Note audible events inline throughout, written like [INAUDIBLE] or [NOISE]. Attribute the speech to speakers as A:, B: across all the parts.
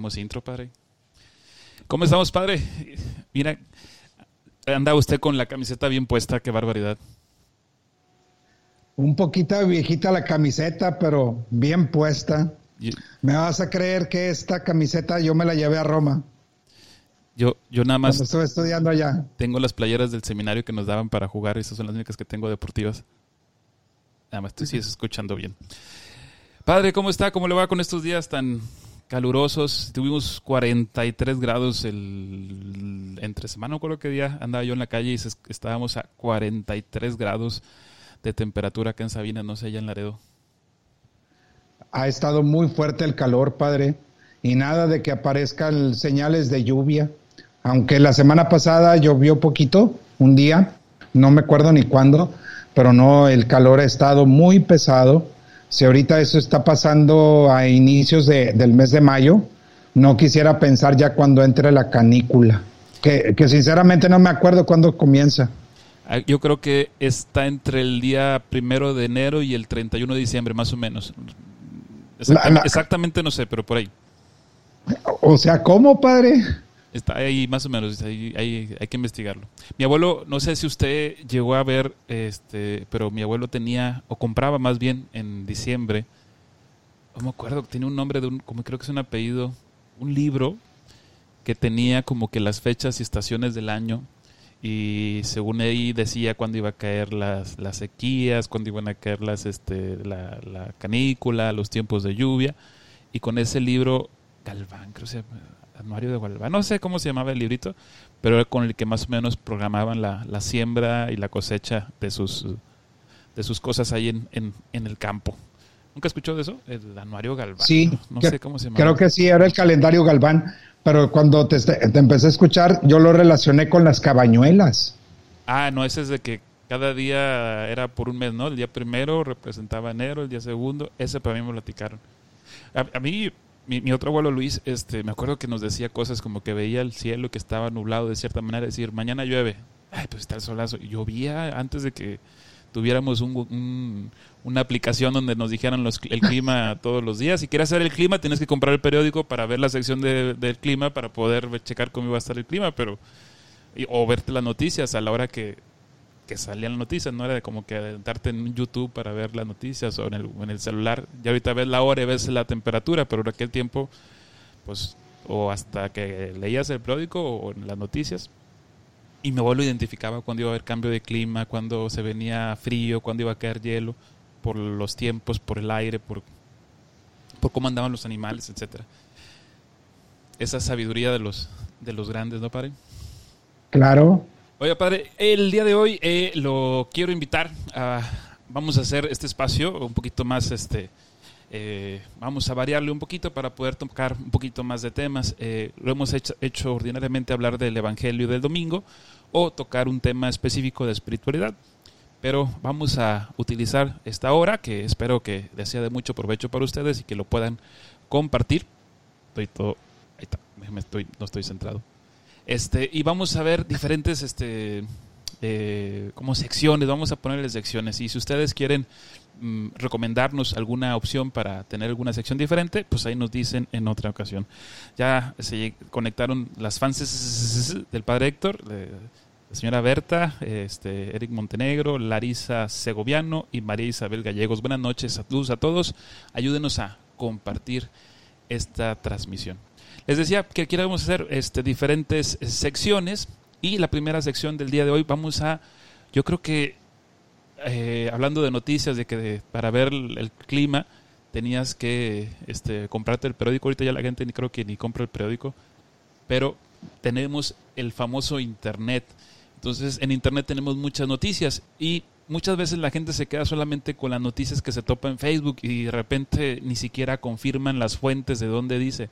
A: tenemos intro, padre. ¿Cómo estamos, padre? Mira, anda usted con la camiseta bien puesta, qué barbaridad.
B: Un poquito viejita la camiseta, pero bien puesta. Me vas a creer que esta camiseta yo me la llevé a Roma.
A: Yo, yo nada más.
B: estoy estudiando allá.
A: Tengo las playeras del seminario que nos daban para jugar, esas son las únicas que tengo deportivas. Nada más, tú sigues escuchando bien. Padre, ¿cómo está? ¿Cómo le va con estos días tan calurosos? Tuvimos 43 grados el, entre semana, no recuerdo qué día andaba yo en la calle y estábamos a 43 grados de temperatura acá en Sabina, no sé, allá en Laredo.
B: Ha estado muy fuerte el calor, padre, y nada de que aparezcan señales de lluvia. Aunque la semana pasada llovió poquito, un día, no me acuerdo ni cuándo, pero no, el calor ha estado muy pesado si ahorita eso está pasando a inicios de, del mes de mayo, no quisiera pensar ya cuando entre la canícula, que, que sinceramente no me acuerdo cuándo comienza.
A: Ah, yo creo que está entre el día primero de enero y el 31 de diciembre, más o menos. Exactamente, no sé, pero por ahí.
B: O sea, ¿cómo, padre?
A: Está ahí más o menos, ahí, hay que investigarlo. Mi abuelo, no sé si usted llegó a ver, este, pero mi abuelo tenía, o compraba más bien en diciembre, no me acuerdo, tenía un nombre de un, como creo que es un apellido, un libro que tenía como que las fechas y estaciones del año y según ahí decía cuándo iba a caer las, las sequías, cuándo iban a caer las, este, la, la canícula, los tiempos de lluvia y con ese libro Galván, creo que Anuario de Galván, no sé cómo se llamaba el librito, pero era con el que más o menos programaban la, la siembra y la cosecha de sus, de sus cosas ahí en, en, en el campo. ¿Nunca escuchó de eso? El anuario Galván.
B: Sí, no, sé cómo se llama. Creo que sí, era el calendario Galván, pero cuando te, te, empecé a escuchar, yo lo relacioné con las cabañuelas.
A: Ah, no, ese es de que cada día era por un mes, ¿no? El día primero representaba enero, el día segundo, ese para mí me platicaron. A, a mí mi, otro abuelo Luis, este, me acuerdo que nos decía cosas como que veía el cielo que estaba nublado de cierta manera, decir, mañana llueve. Ay, pues está el solazo. Llovía antes de que tuviéramos un, una aplicación donde nos dijeran los, el clima [LAUGHS] todos los días. Si quieres saber el clima, tienes que comprar el periódico para ver la sección de, del clima, para poder checar cómo iba a estar el clima, pero o verte las noticias a la hora que que las noticias, no era como que darte en YouTube para ver las noticias o en el, en el celular. Ya ahorita ves la hora y ves la temperatura, pero en aquel tiempo, pues, o hasta que leías el periódico o en las noticias. Y mi abuelo identificaba cuando iba a haber cambio de clima, cuando se venía frío, cuando iba a caer hielo, por los tiempos, por el aire, por, por cómo andaban los animales, etcétera. Esa sabiduría de los, de los grandes, ¿no, padre?
B: Claro,
A: Oye, padre, el día de hoy eh, lo quiero invitar a. Vamos a hacer este espacio un poquito más. este eh, Vamos a variarle un poquito para poder tocar un poquito más de temas. Eh, lo hemos hecho, ordinariamente hablar del Evangelio del domingo o tocar un tema específico de espiritualidad. Pero vamos a utilizar esta hora que espero que les sea de mucho provecho para ustedes y que lo puedan compartir. Estoy todo. Ahí está, no estoy centrado. Este, y vamos a ver diferentes este, eh, como secciones, vamos a ponerles secciones. Y si ustedes quieren mm, recomendarnos alguna opción para tener alguna sección diferente, pues ahí nos dicen en otra ocasión. Ya se conectaron las fans del padre Héctor, la señora Berta, este, Eric Montenegro, Larisa Segoviano y María Isabel Gallegos. Buenas noches a todos, a todos. Ayúdenos a compartir esta transmisión. Les decía que queremos hacer este, diferentes secciones y la primera sección del día de hoy vamos a, yo creo que eh, hablando de noticias, de que para ver el, clima tenías que este, comprarte el periódico, ahorita ya la gente ni creo que ni compra el periódico, pero tenemos el famoso Internet. Entonces en Internet tenemos muchas noticias y muchas veces la gente se queda solamente con las noticias que se topa en Facebook y de repente ni siquiera confirman las fuentes de dónde dice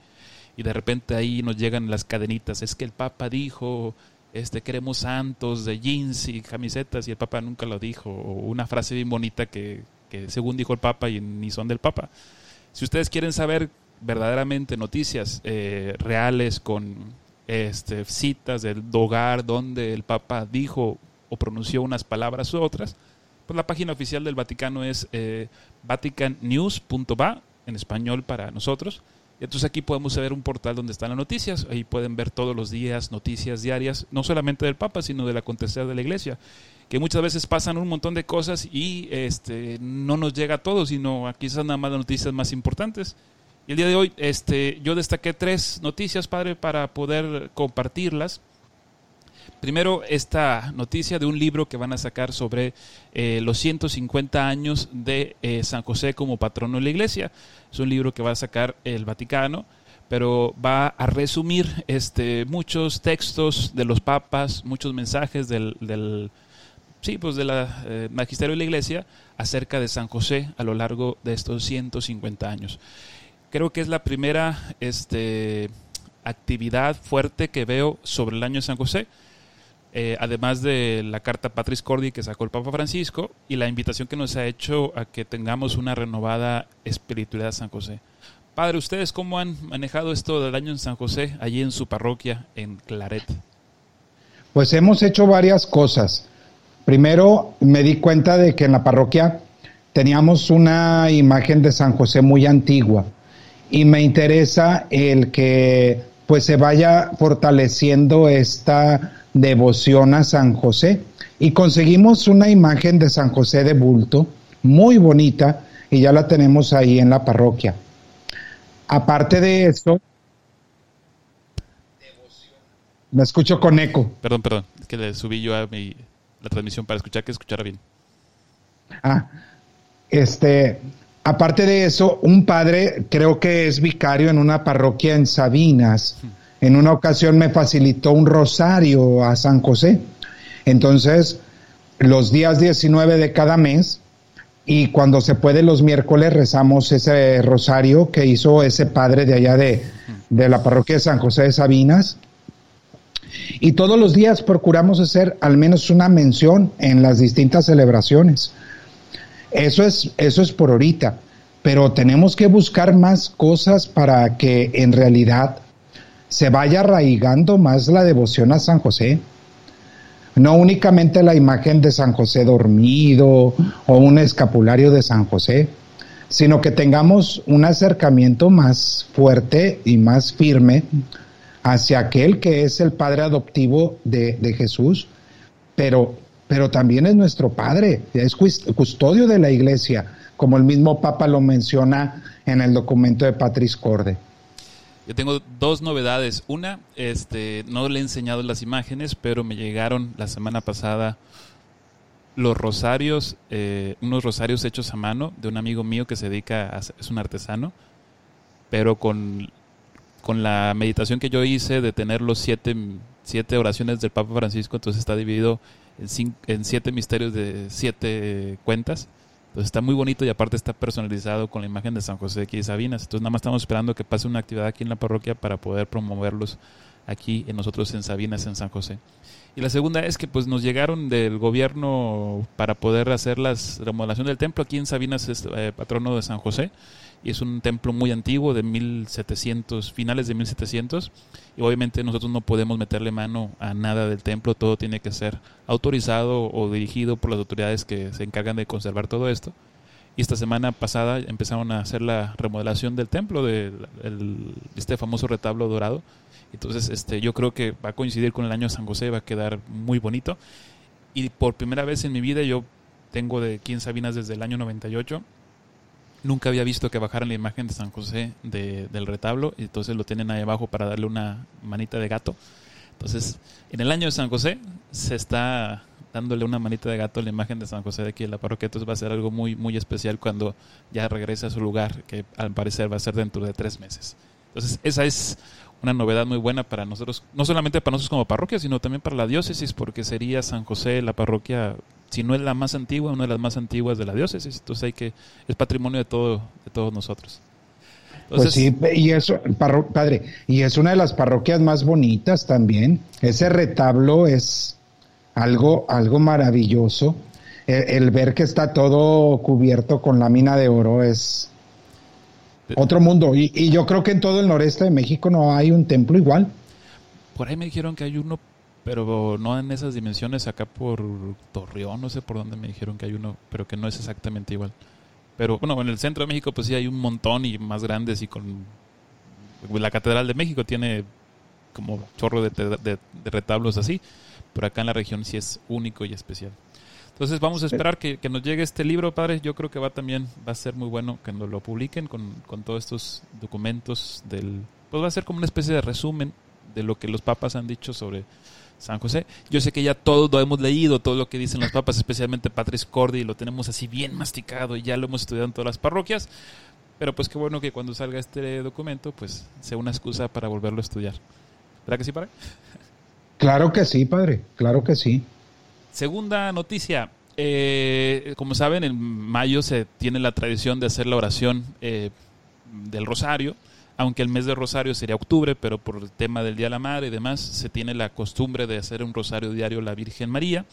A: y de repente ahí nos llegan las cadenitas. Es que el Papa dijo, este, queremos santos de jeans y camisetas y el Papa nunca lo dijo. O una frase bien bonita que, que según dijo el Papa y ni son del Papa. Si ustedes quieren saber verdaderamente noticias eh, reales con este, citas del hogar donde el Papa dijo o pronunció unas palabras u otras, pues la página oficial del Vaticano es eh, vaticannews.va en español para nosotros Entonces aquí podemos ver un portal donde están las noticias. Ahí pueden ver todos los días noticias diarias, no solamente del Papa, sino del acontecer de la Iglesia. Que muchas veces pasan un montón de cosas y este, no nos llega a todo, sino aquí están nada más las noticias más importantes. Y el día de hoy este, yo destaqué tres noticias, Padre, para poder compartirlas. Primero, esta noticia de un libro que van a sacar sobre eh, los 150 años de eh, San José como patrono de la iglesia. Es un libro que va a sacar el Vaticano, pero va a resumir este, muchos textos de los papas, muchos mensajes del, sí, pues eh, magisterio de la iglesia acerca de San José a lo largo de estos 150 años. Creo que es la primera este, actividad fuerte que veo sobre el año de San José eh, además de la carta Patris Cordi que sacó el Papa Francisco y la invitación que nos ha hecho a que tengamos una renovada espiritualidad San José. Padre, ¿ustedes cómo han manejado esto del año en San José, allí en su parroquia, en Claret?
B: Pues hemos hecho varias cosas. Primero, me di cuenta de que en la parroquia teníamos una imagen de San José muy antigua y me interesa el que pues se vaya fortaleciendo esta devoción a San José y conseguimos una imagen de San José de bulto muy bonita y ya la tenemos ahí en la parroquia. Aparte de eso, me escucho con eco.
A: Perdón, perdón, es que le subí yo a mi, la transmisión para escuchar que escuchara bien.
B: Ah, este, aparte de eso, un padre creo que es vicario en una parroquia en Sabinas. En una ocasión me facilitó un rosario a San José. Entonces, los días 19 de cada mes y cuando se puede los miércoles rezamos ese rosario que hizo ese padre de allá de, de la parroquia de San José de Sabinas. Y todos los días procuramos hacer al menos una mención en las distintas celebraciones. Eso es, eso es por ahorita, pero tenemos que buscar más cosas para que en realidad se vaya arraigando más la devoción a San José. No únicamente la imagen de San José dormido o un escapulario de San José, sino que tengamos un acercamiento más fuerte y más firme hacia aquel que es el Padre adoptivo de, Jesús, pero, pero también es nuestro Padre, es custodio de la Iglesia, como el mismo Papa lo menciona en el documento de Patris Corde.
A: Yo tengo dos novedades. Una, este, no le he enseñado las imágenes, pero me llegaron la semana pasada los rosarios, eh, unos rosarios hechos a mano de un amigo mío que se dedica a, es un artesano, pero con, con la meditación que yo hice de tener los siete, siete oraciones del Papa Francisco, entonces está dividido en, siete misterios de siete cuentas entonces está muy bonito y aparte está personalizado con la imagen de San José aquí de Sabinas. Entonces nada más estamos esperando que pase una actividad aquí en la parroquia para poder promoverlos aquí en nosotros en Sabinas, en San José. Y la segunda es que pues nos llegaron del gobierno para poder hacer la remodelación del templo. Aquí en Sabinas es eh, patrono de San José y es un templo muy antiguo de 1700, finales de 1700 y obviamente nosotros no podemos meterle mano a nada del templo, todo tiene que ser autorizado o dirigido por las autoridades que se encargan de conservar todo esto. Y esta semana pasada empezaron a hacer la remodelación del templo, de este famoso retablo dorado. Entonces este, yo creo que va a coincidir con el año de San José, va a quedar muy bonito. Y por primera vez en mi vida yo tengo de aquí en Sabinas desde el año 98 nunca había visto que bajaran la imagen de San José del retablo y entonces lo tienen ahí abajo para darle una manita de gato. Entonces, en el año de San José se está dándole una manita de gato a la imagen de San José de aquí en la parroquia. Entonces va a ser algo muy, muy especial cuando ya regrese a su lugar, que al parecer va a ser dentro de tres meses. Entonces, esa es una novedad muy buena para nosotros, no solamente para nosotros como parroquia, sino también para la diócesis, porque sería San José la parroquia si no es la más antigua, una de las más antiguas de la diócesis. Entonces hay que, es patrimonio de todo, de todos nosotros.
B: pues sí, y eso, padre, y es una de las parroquias más bonitas también. Ese retablo es algo, algo maravilloso. El, ver que está todo cubierto con lámina de oro es otro mundo. Y, y yo creo que en todo el noreste de México no hay un templo igual.
A: Por ahí me dijeron que hay uno pero no en esas dimensiones, acá por Torreón, no sé por dónde me dijeron que hay uno, pero que no es exactamente igual. Pero bueno, en el centro de México pues sí hay un montón y más grandes y con La Catedral de México tiene como chorro de, de, retablos así, pero acá en la región sí es único y especial. Entonces vamos a esperar que, nos llegue este libro, padre. Yo creo que va también, va a ser muy bueno que nos lo publiquen con, con todos estos documentos del... Pues va a ser como una especie de resumen de lo que los papas han dicho sobre San José. Yo sé que ya todos lo hemos leído, todo lo que dicen los papas, especialmente Patris Cordi, lo tenemos así bien masticado y ya lo hemos estudiado en todas las parroquias. Pero pues qué bueno que cuando salga este documento, pues sea una excusa para volverlo a estudiar. ¿Verdad que sí, padre? [LAUGHS]
B: Claro que sí, padre, claro que sí.
A: Segunda noticia. Eh, como saben, en mayo se tiene la tradición de hacer la oración eh, del rosario aunque el mes de rosario sería octubre, pero por el tema del Día de la Madre y demás, se tiene la costumbre de hacer un rosario diario a la Virgen María.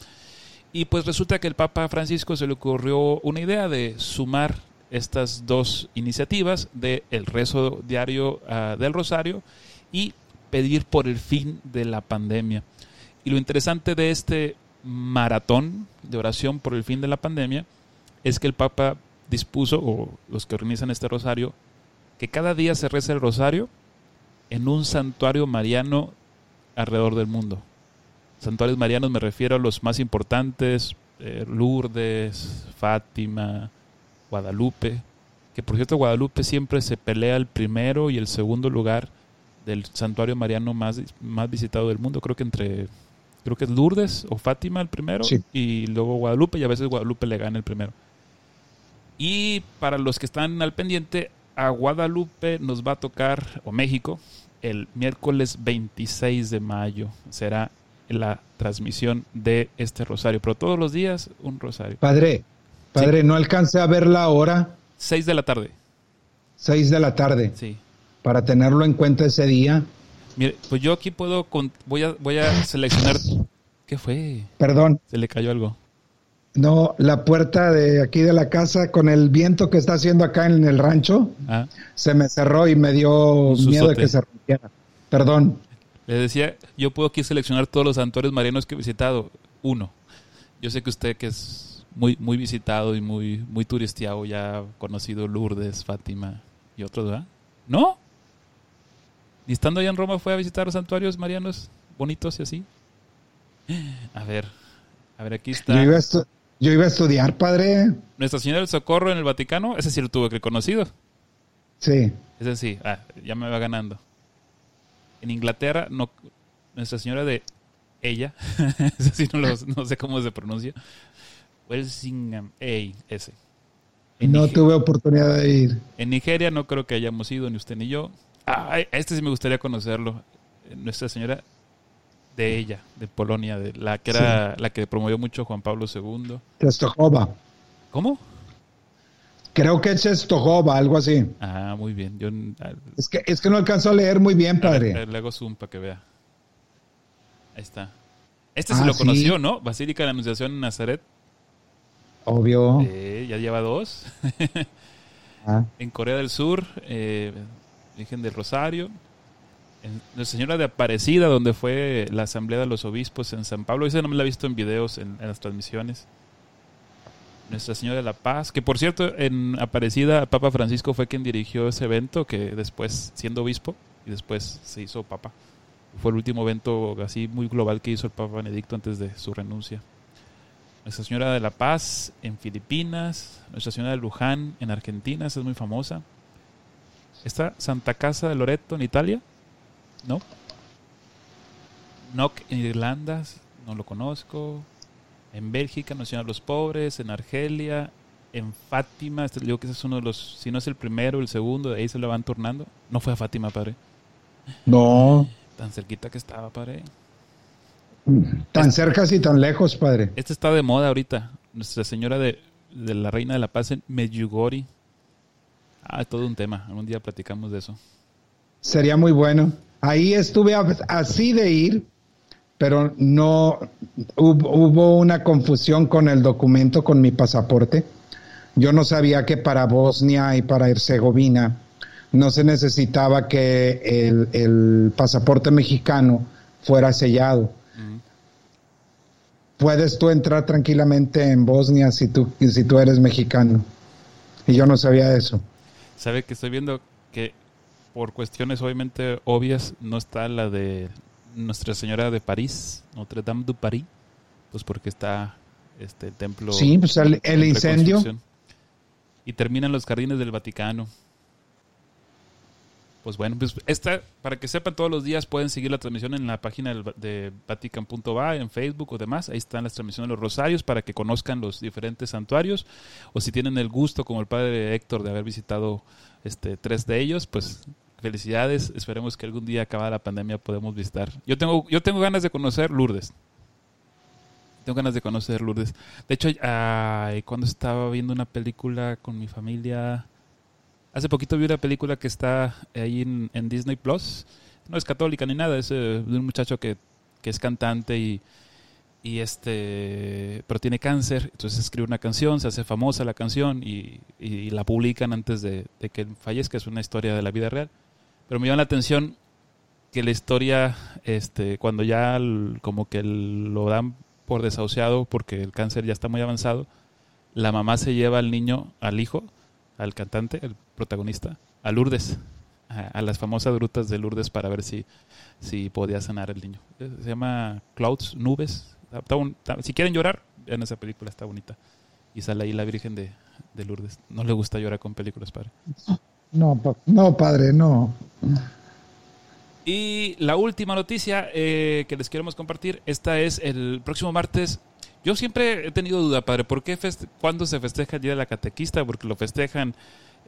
A: Y pues resulta que el Papa Francisco se le ocurrió una idea de sumar estas dos iniciativas de el rezo diario ah, del rosario y pedir por el fin de la pandemia. Y lo interesante de este maratón de oración por el fin de la pandemia es que el Papa dispuso, o los que organizan este rosario, que cada día se reza el rosario en un santuario mariano alrededor del mundo. Santuarios marianos me refiero a los más importantes, eh, Lourdes, Fátima, Guadalupe, que por cierto Guadalupe siempre se pelea el primero y el segundo lugar del santuario mariano más, más visitado del mundo, creo que entre creo que es Lourdes o Fátima el primero y luego Guadalupe y a veces Guadalupe le gana el primero. Y para los que están al pendiente, a Guadalupe nos va a tocar, o México, el miércoles 26 de mayo. Será la transmisión de este rosario. Pero todos los días un rosario.
B: Padre, padre, no alcance a ver la hora.
A: 6 de la tarde.
B: 6 de la tarde.
A: Sí.
B: Para tenerlo en cuenta ese día.
A: Mire, pues yo aquí puedo, voy a, voy a seleccionar. ¿Qué fue?
B: Perdón.
A: Se le cayó algo.
B: No, la puerta de aquí de la casa con el viento que está haciendo acá en el rancho ah. se me cerró y me dio miedo de que se rompiera. Perdón.
A: Le decía, yo puedo aquí seleccionar todos los santuarios marianos que he visitado. Uno. Yo sé que usted que es muy muy visitado y muy muy turisteado ya ha conocido Lourdes, Fátima y otros, ¿verdad? ¿No? ¿Y estando allá en Roma fue a visitar los santuarios marianos bonitos y así? A ver, a ver, aquí está.
B: Yo iba a estudiar, padre.
A: Nuestra Señora del Socorro en el Vaticano, ese sí lo tuve que conocido.
B: Sí.
A: Ese sí, ah, ya me va ganando. En Inglaterra, no, Nuestra Señora de ella, [LAUGHS] ese sí no, no sé cómo se pronuncia. Welsingham, ey, ese.
B: no tuve oportunidad de ir.
A: En Nigeria no creo que hayamos ido, ni usted ni yo. Ah, este sí me gustaría conocerlo. Nuestra Señora de ella, de Polonia, de la que era la que promovió mucho Juan Pablo II.
B: Czestochowa.
A: ¿Cómo?
B: Creo que es Czestochowa, algo así.
A: Ah, muy bien. Yo,
B: es, que, es que no alcanzó a leer muy bien, padre.
A: le hago zoom para que vea. Ahí está. Este se ah, lo conoció, ¿no? Basílica de la Anunciación en Nazaret.
B: Obvio.
A: Eh, ya lleva dos. [LAUGHS] Ah. En Corea del Sur, eh, Virgen del Rosario. La Señora de Aparecida, donde fue la Asamblea de los Obispos en San Pablo. Esa no me la he visto en videos, en, las transmisiones. Nuestra Señora de la Paz, que por cierto, en Aparecida, Papa Francisco fue quien dirigió ese evento, que después, siendo obispo, y después se hizo Papa. Fue el último evento así muy global que hizo el Papa Benedicto antes de su renuncia. Nuestra Señora de la Paz en Filipinas, Nuestra Señora de Luján en Argentina, esa es muy famosa. Está Santa Casa de Loreto en Italia, ¿no? Nock en Irlanda, no lo conozco. En Bélgica, Nación de los Pobres. En Argelia, en Fátima. Este, digo que ese es uno de los, si no es el primero, el segundo, de ahí se lo van turnando. No fue a Fátima, padre.
B: No.
A: Tan cerquita que estaba, padre.
B: Tan cerca y tan lejos, padre.
A: Este está de moda ahorita. Nuestra Señora de, de la Reina de la Paz en Medjugorje. Ah, todo un tema. Algún día platicamos de eso.
B: Sería muy bueno. Ahí estuve así de ir, pero no hubo una confusión con el documento, con mi pasaporte. Yo no sabía que para Bosnia y para Herzegovina no se necesitaba que el, pasaporte mexicano fuera sellado. Puedes tú entrar tranquilamente en Bosnia si tú, si tú eres mexicano. Y yo no sabía eso.
A: ¿Sabe que estoy viendo que por cuestiones obviamente obvias, no está la de Nuestra Señora de París, Notre Dame du Paris, pues porque está este templo.
B: Sí, pues el, incendio.
A: Y terminan los jardines del Vaticano. Pues bueno, pues esta, para que sepan todos los días pueden seguir la transmisión en la página de Vatican.va, en Facebook o demás. Ahí están las transmisiones de los rosarios para que conozcan los diferentes santuarios. O si tienen el gusto, como el padre Héctor, de haber visitado este tres de ellos, pues felicidades. Esperemos que algún día acabada la pandemia podamos visitar. Yo tengo, yo tengo ganas de conocer Lourdes. Tengo ganas de conocer Lourdes. De hecho, cuando estaba viendo una película con mi familia, hace poquito vi una película que está ahí en, Disney Plus. No es católica ni nada, es eh, un muchacho que, es cantante y, y este pero tiene cáncer entonces escribe una canción se hace famosa la canción y, la publican antes de, de, que fallezca es una historia de la vida real pero me llama la atención que la historia este cuando ya como que lo dan por desahuciado porque el cáncer ya está muy avanzado, la mamá se lleva al niño, al hijo, al cantante, el protagonista, a Lourdes, a, las famosas grutas de Lourdes para ver si, si podía sanar el niño. Se llama Clouds, Nubes. si quieren llorar, en esa película está bonita. Y sale ahí la Virgen de, de Lourdes. No le gusta llorar con películas, padre.
B: No, no, padre, no.
A: Y la última noticia eh, que les queremos compartir, esta es el próximo martes. Yo siempre he tenido duda, padre, ¿por qué cuándo se festeja el Día de la Catequista? Porque lo festejan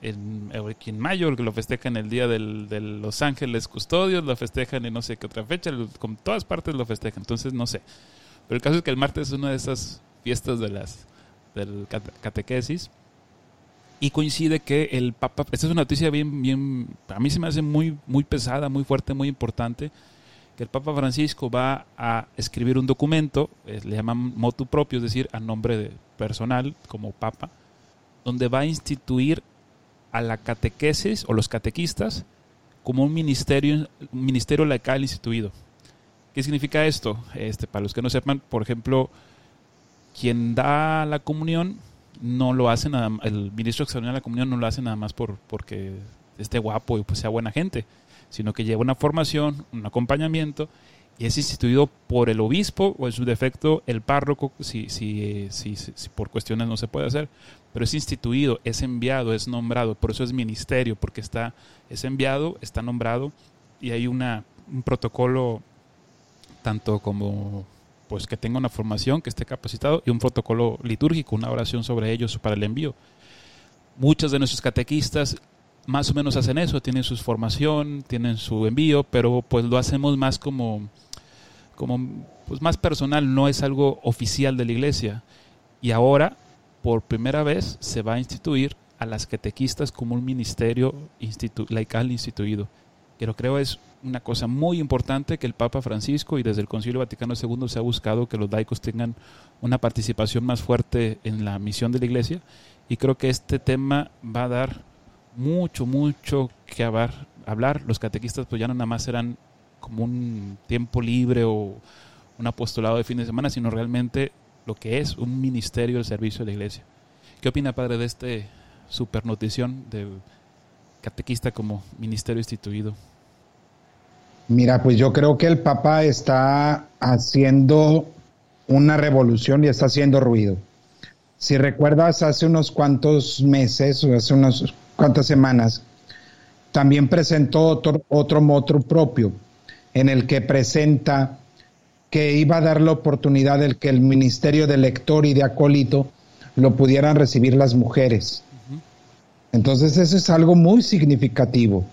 A: en, en mayo, que lo festejan el Día del, de Los Ángeles Custodios, lo festejan en no sé qué otra fecha, con todas partes lo festejan, entonces no sé. Pero el caso es que el martes es una de esas fiestas de las del catequesis y coincide que el Papa, esta es una noticia bien, bien, a mí se me hace muy, muy pesada, muy fuerte, muy importante, que el Papa Francisco va a escribir un documento, le llaman motu propio, es decir, a nombre de personal como Papa, donde va a instituir a la catequesis o los catequistas como un ministerio, un ministerio laical instituido. ¿Qué significa esto? Este, para los que no sepan, por ejemplo, quien da la comunión no lo hace nada el ministro extraordinario de la comunión no lo hace nada más por porque esté guapo y pues sea buena gente, sino que lleva una formación, un acompañamiento y es instituido por el obispo o en su defecto el párroco si, si, si, si, por cuestiones no se puede hacer, pero es instituido, es enviado, es nombrado, por eso es ministerio, porque está, es enviado, está nombrado y hay una, un protocolo tanto como pues que tenga una formación, que esté capacitado y un protocolo litúrgico, una oración sobre ellos para el envío. Muchos de nuestros catequistas más o menos hacen eso, tienen su formación, tienen su envío, pero pues lo hacemos más como, como pues más personal, no es algo oficial de la iglesia. Y ahora, por primera vez, se va a instituir a las catequistas como un ministerio laical instituido que creo es una cosa muy importante que el Papa Francisco y desde el Concilio Vaticano II se ha buscado que los laicos tengan una participación más fuerte en la misión de la Iglesia y creo que este tema va a dar mucho, mucho que hablar. hablar. Los catequistas pues ya no nada más serán como un tiempo libre o un apostolado de fin de semana, sino realmente lo que es un ministerio del servicio de la Iglesia. ¿Qué opina, padre, de este super notición de catequista como ministerio instituido?
B: Mira, pues yo creo que el Papa está haciendo una revolución y está haciendo ruido. Si recuerdas, hace unos cuantos meses o hace unas cuantas semanas, también presentó otro, otro motu propio, en el que presenta que iba a dar la oportunidad de que el ministerio de lector y de acólito lo pudieran recibir las mujeres. Entonces eso es algo muy significativo.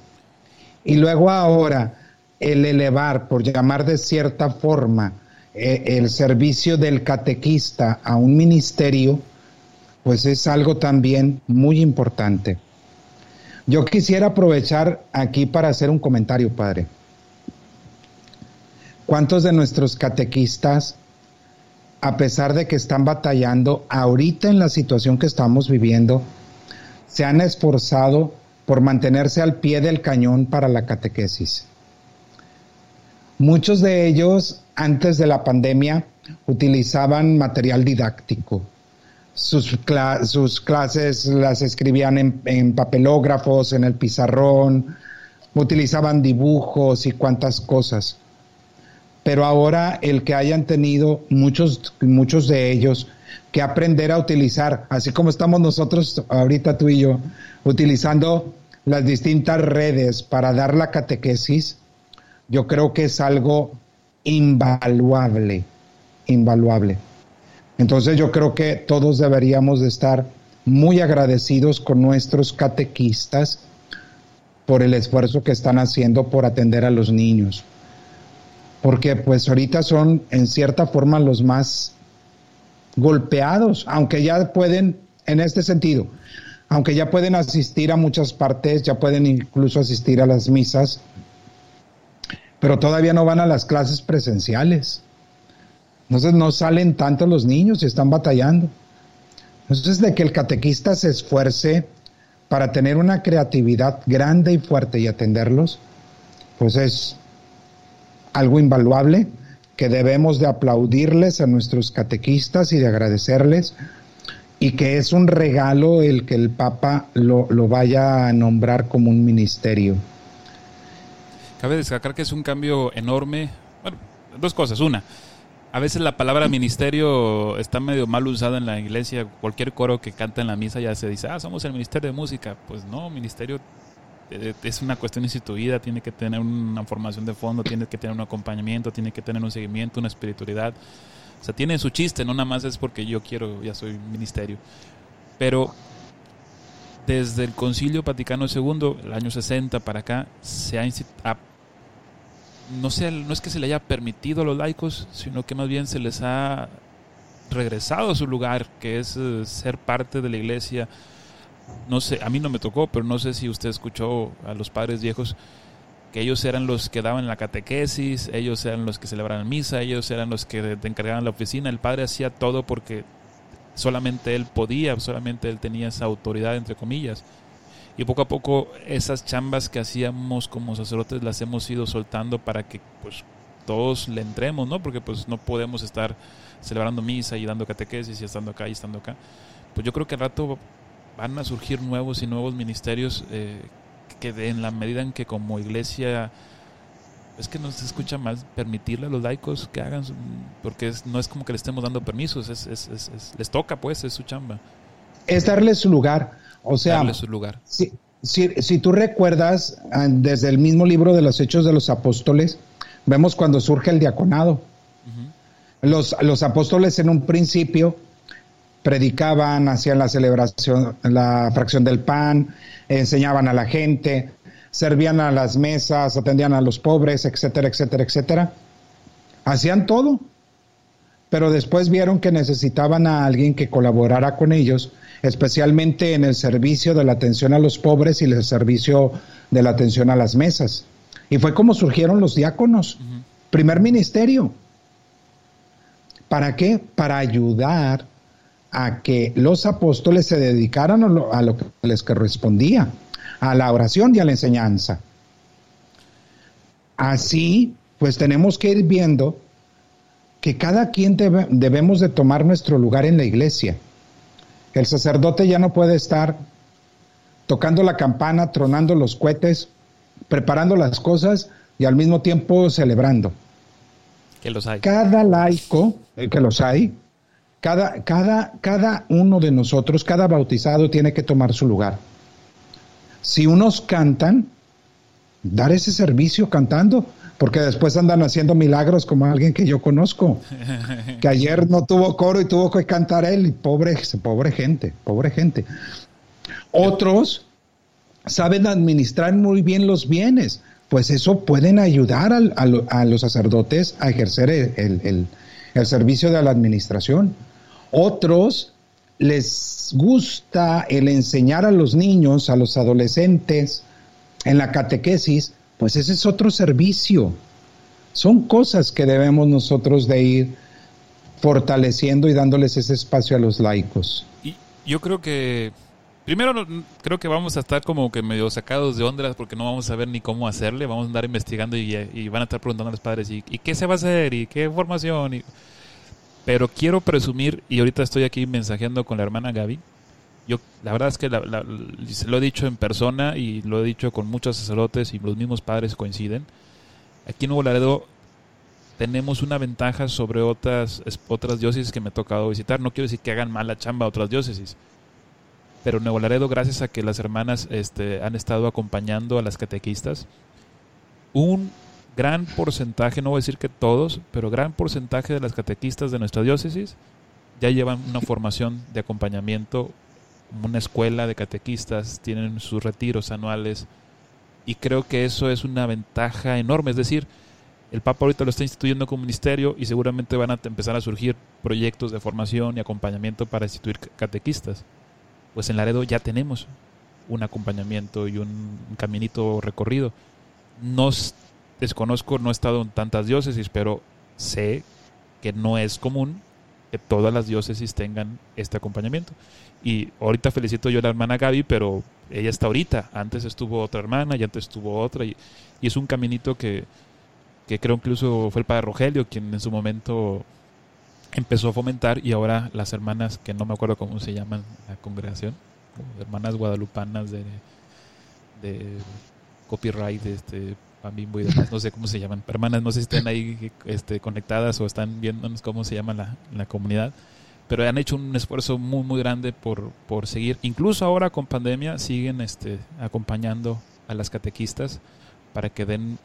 B: Y luego ahora el elevar, por llamar de cierta forma, eh, el servicio del catequista a un ministerio, pues es algo también muy importante. Yo quisiera aprovechar aquí para hacer un comentario, padre. ¿Cuántos de nuestros catequistas, a pesar de que están batallando ahorita en la situación que estamos viviendo, se han esforzado por mantenerse al pie del cañón para la catequesis. Muchos de ellos, antes de la pandemia, utilizaban material didáctico. Sus, clases las escribían en, papelógrafos, en el pizarrón, utilizaban dibujos y cuantas cosas. Pero ahora el que hayan tenido muchos, muchos de ellos que aprender a utilizar, así como estamos nosotros ahorita tú y yo, utilizando las distintas redes para dar la catequesis, yo creo que es algo invaluable, invaluable. Entonces yo creo que todos deberíamos de estar muy agradecidos con nuestros catequistas por el esfuerzo que están haciendo por atender a los niños. Porque pues ahorita son en cierta forma los más golpeados, aunque ya pueden, en este sentido, aunque ya pueden asistir a muchas partes, ya pueden incluso asistir a las misas, pero todavía no van a las clases presenciales. Entonces no salen tanto los niños y están batallando. Entonces de que el catequista se esfuerce para tener una creatividad grande y fuerte y atenderlos, pues es algo invaluable que debemos de aplaudirles a nuestros catequistas y de agradecerles y que es un regalo el que el Papa lo, lo vaya a nombrar como un ministerio.
A: Cabe destacar que es un cambio enorme. Bueno, dos cosas. Una, a veces la palabra ministerio está medio mal usada en la iglesia. Cualquier coro que canta en la misa ya se dice, ah, somos el ministerio de música. Pues no, ministerio eh, es una cuestión instituida, tiene que tener una formación de fondo, tiene que tener un acompañamiento, tiene que tener un seguimiento, una espiritualidad. O sea, tiene su chiste, no nada más es porque yo quiero, ya soy ministerio. Pero desde el Concilio Vaticano II, el año 60 para acá, se ha, ha no, sé, no es que se le haya permitido a los laicos, sino que más bien se les ha regresado a su lugar, que es eh, ser parte de la iglesia. No sé, a mí no me tocó, pero no sé si usted escuchó a los padres viejos que ellos eran los que daban la catequesis, ellos eran los que celebraban misa, ellos eran los que encargaban la oficina. El padre hacía todo porque solamente él podía, solamente él tenía esa autoridad, entre comillas. Y poco a poco esas chambas que hacíamos como sacerdotes las hemos ido soltando para que pues todos le entremos, ¿no? Porque pues no podemos estar celebrando misa y dando catequesis y estando acá y estando acá. Pues yo creo que al rato van a surgir nuevos y nuevos ministerios eh, que en la medida en que como iglesia es que nos escucha más permitirle a los laicos que hagan, porque no es como que le estemos dando permisos, es, es, les toca pues, es su chamba.
B: Es darle su lugar. O sea,
A: darle su lugar.
B: Si, si, tú recuerdas, ah, desde el mismo libro de los Hechos de los Apóstoles, vemos cuando surge el diaconado. los, los apóstoles en un principio predicaban, hacían la celebración, la fracción del pan, enseñaban a la gente, servían a las mesas, atendían a los pobres, etcétera, etcétera, etcétera. Hacían todo, pero después vieron que necesitaban a alguien que colaborara con ellos especialmente en el servicio de la atención a los pobres y el servicio de la atención a las mesas. Y fue como surgieron los diáconos, primer ministerio. ¿Para qué? Para ayudar a que los apóstoles se dedicaran a lo, a lo que les correspondía, a la oración y a la enseñanza. Así, pues tenemos que ir viendo que cada quien debemos de tomar nuestro lugar en la iglesia. El sacerdote ya no puede estar tocando la campana, tronando los cohetes, preparando las cosas y al mismo tiempo celebrando.
A: Que los hay.
B: Cada laico, eh, que los hay, cada, cada, cada uno de nosotros, cada bautizado tiene que tomar su lugar. Si unos cantan, dar ese servicio cantando, porque después andan haciendo milagros como alguien que yo conozco, [LAUGHS] que ayer no tuvo coro y tuvo que cantar él, y pobre, pobre gente, pobre gente. Otros saben administrar muy bien los bienes, pues eso pueden ayudar a, los sacerdotes a ejercer el, el servicio de la administración. Otros les gusta el enseñar a los niños, a los adolescentes, en la catequesis, pues ese es otro servicio. Son cosas que debemos nosotros de ir fortaleciendo y dándoles ese espacio a los laicos.
A: Y yo creo que primero creo que vamos a estar como que medio sacados de ondas porque no vamos a ver ni cómo hacerle, vamos a andar investigando y, van a estar preguntando a los padres ¿y, qué se va a hacer y qué formación. Pero quiero presumir, y ahorita estoy aquí mensajeando con la hermana Gaby, yo la verdad es que se lo he dicho en persona y lo he dicho con muchos sacerdotes y los mismos padres coinciden. Aquí en Nuevo Laredo tenemos una ventaja sobre otras, otras diócesis que me ha tocado visitar. No quiero decir que hagan mala chamba a otras diócesis, pero Nuevo Laredo, gracias a que las hermanas este, han estado acompañando a las catequistas, un gran porcentaje, no voy a decir que todos, pero gran porcentaje de las catequistas de nuestra diócesis ya llevan una formación de acompañamiento, una escuela de catequistas, tienen sus retiros anuales y creo que eso es una ventaja enorme. Es decir, el Papa ahorita lo está instituyendo como ministerio y seguramente van a empezar a surgir proyectos de formación y acompañamiento para instituir catequistas. Pues en Laredo ya tenemos un acompañamiento y un caminito recorrido. No desconozco, no he estado en tantas diócesis, pero sé que no es común que todas las diócesis tengan este acompañamiento. Y ahorita felicito yo a la hermana Gaby, pero ella está ahorita. Antes estuvo otra hermana y antes estuvo otra. Y, y es un caminito que, que creo incluso fue el padre Rogelio quien en su momento empezó a fomentar y ahora las hermanas, que no me acuerdo cómo se llaman la congregación, hermanas guadalupanas de, de copyright, este, Pambimbo y no sé cómo se llaman, hermanas, no sé si están ahí este, conectadas o están viéndonos cómo se llama la, la comunidad, pero han hecho un esfuerzo muy, muy grande por, por seguir, incluso ahora con pandemia, siguen este, acompañando a las catequistas para que den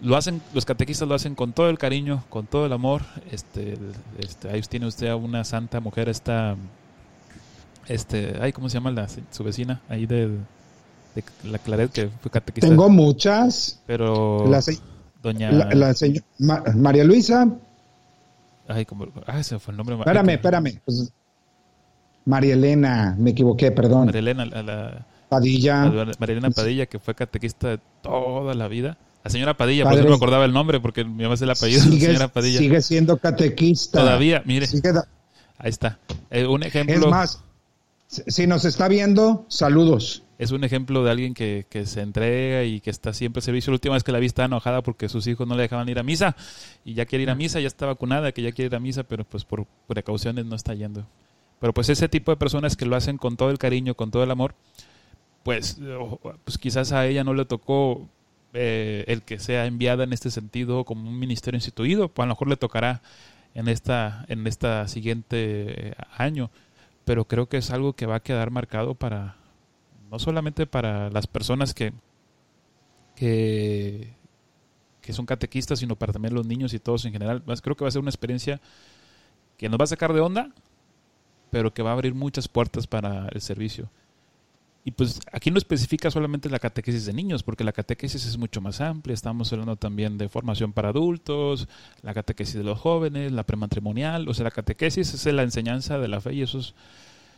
A: lo hacen, los catequistas lo hacen con todo el cariño, con todo el amor. Este, este, ahí tiene usted a una santa mujer, esta, este, ay, ¿cómo se llama la, su vecina? Ahí de, la Claret que fue catequista.
B: Tengo muchas.
A: Pero
B: la
A: doña
B: la, María Luisa.
A: Ay, como, ah, ese fue el nombre.
B: Espérame, espérame. Pues, María Elena, me equivoqué, perdón.
A: María Elena, la,
B: Padilla.
A: María Elena Padilla, que fue catequista de toda la vida. La señora Padilla, por eso no me acordaba el nombre, porque mi mamá es el apellido
B: sigue,
A: señora Padilla.
B: Sigue siendo catequista.
A: Todavía, mire. Ahí está. Eh, un ejemplo.
B: Es más, si nos está viendo, saludos.
A: Es un ejemplo de alguien que, que se entrega y que está siempre al servicio. La última vez que la vi estaba enojada porque sus hijos no le dejaban ir a misa y ya quiere ir a misa, ya está vacunada, que ya quiere ir a misa, pero pues por precauciones no está yendo. Pero pues ese tipo de personas que lo hacen con todo el cariño, con todo el amor, pues, pues quizás a ella no le tocó eh, el que sea enviada en este sentido como un ministerio instituido, pues a lo mejor le tocará en esta, en esta siguiente eh, año, pero creo que es algo que va a quedar marcado para, no solamente para las personas que, que, que son catequistas, sino para también los niños y todos en general. Creo que va a ser una experiencia que nos va a sacar de onda, pero que va a abrir muchas puertas para el servicio. Y pues aquí no especifica solamente la catequesis de niños, porque la catequesis es mucho más amplia. Estamos hablando también de formación para adultos, la catequesis de los jóvenes, la prematrimonial. O sea, la catequesis es la enseñanza de la fe y esos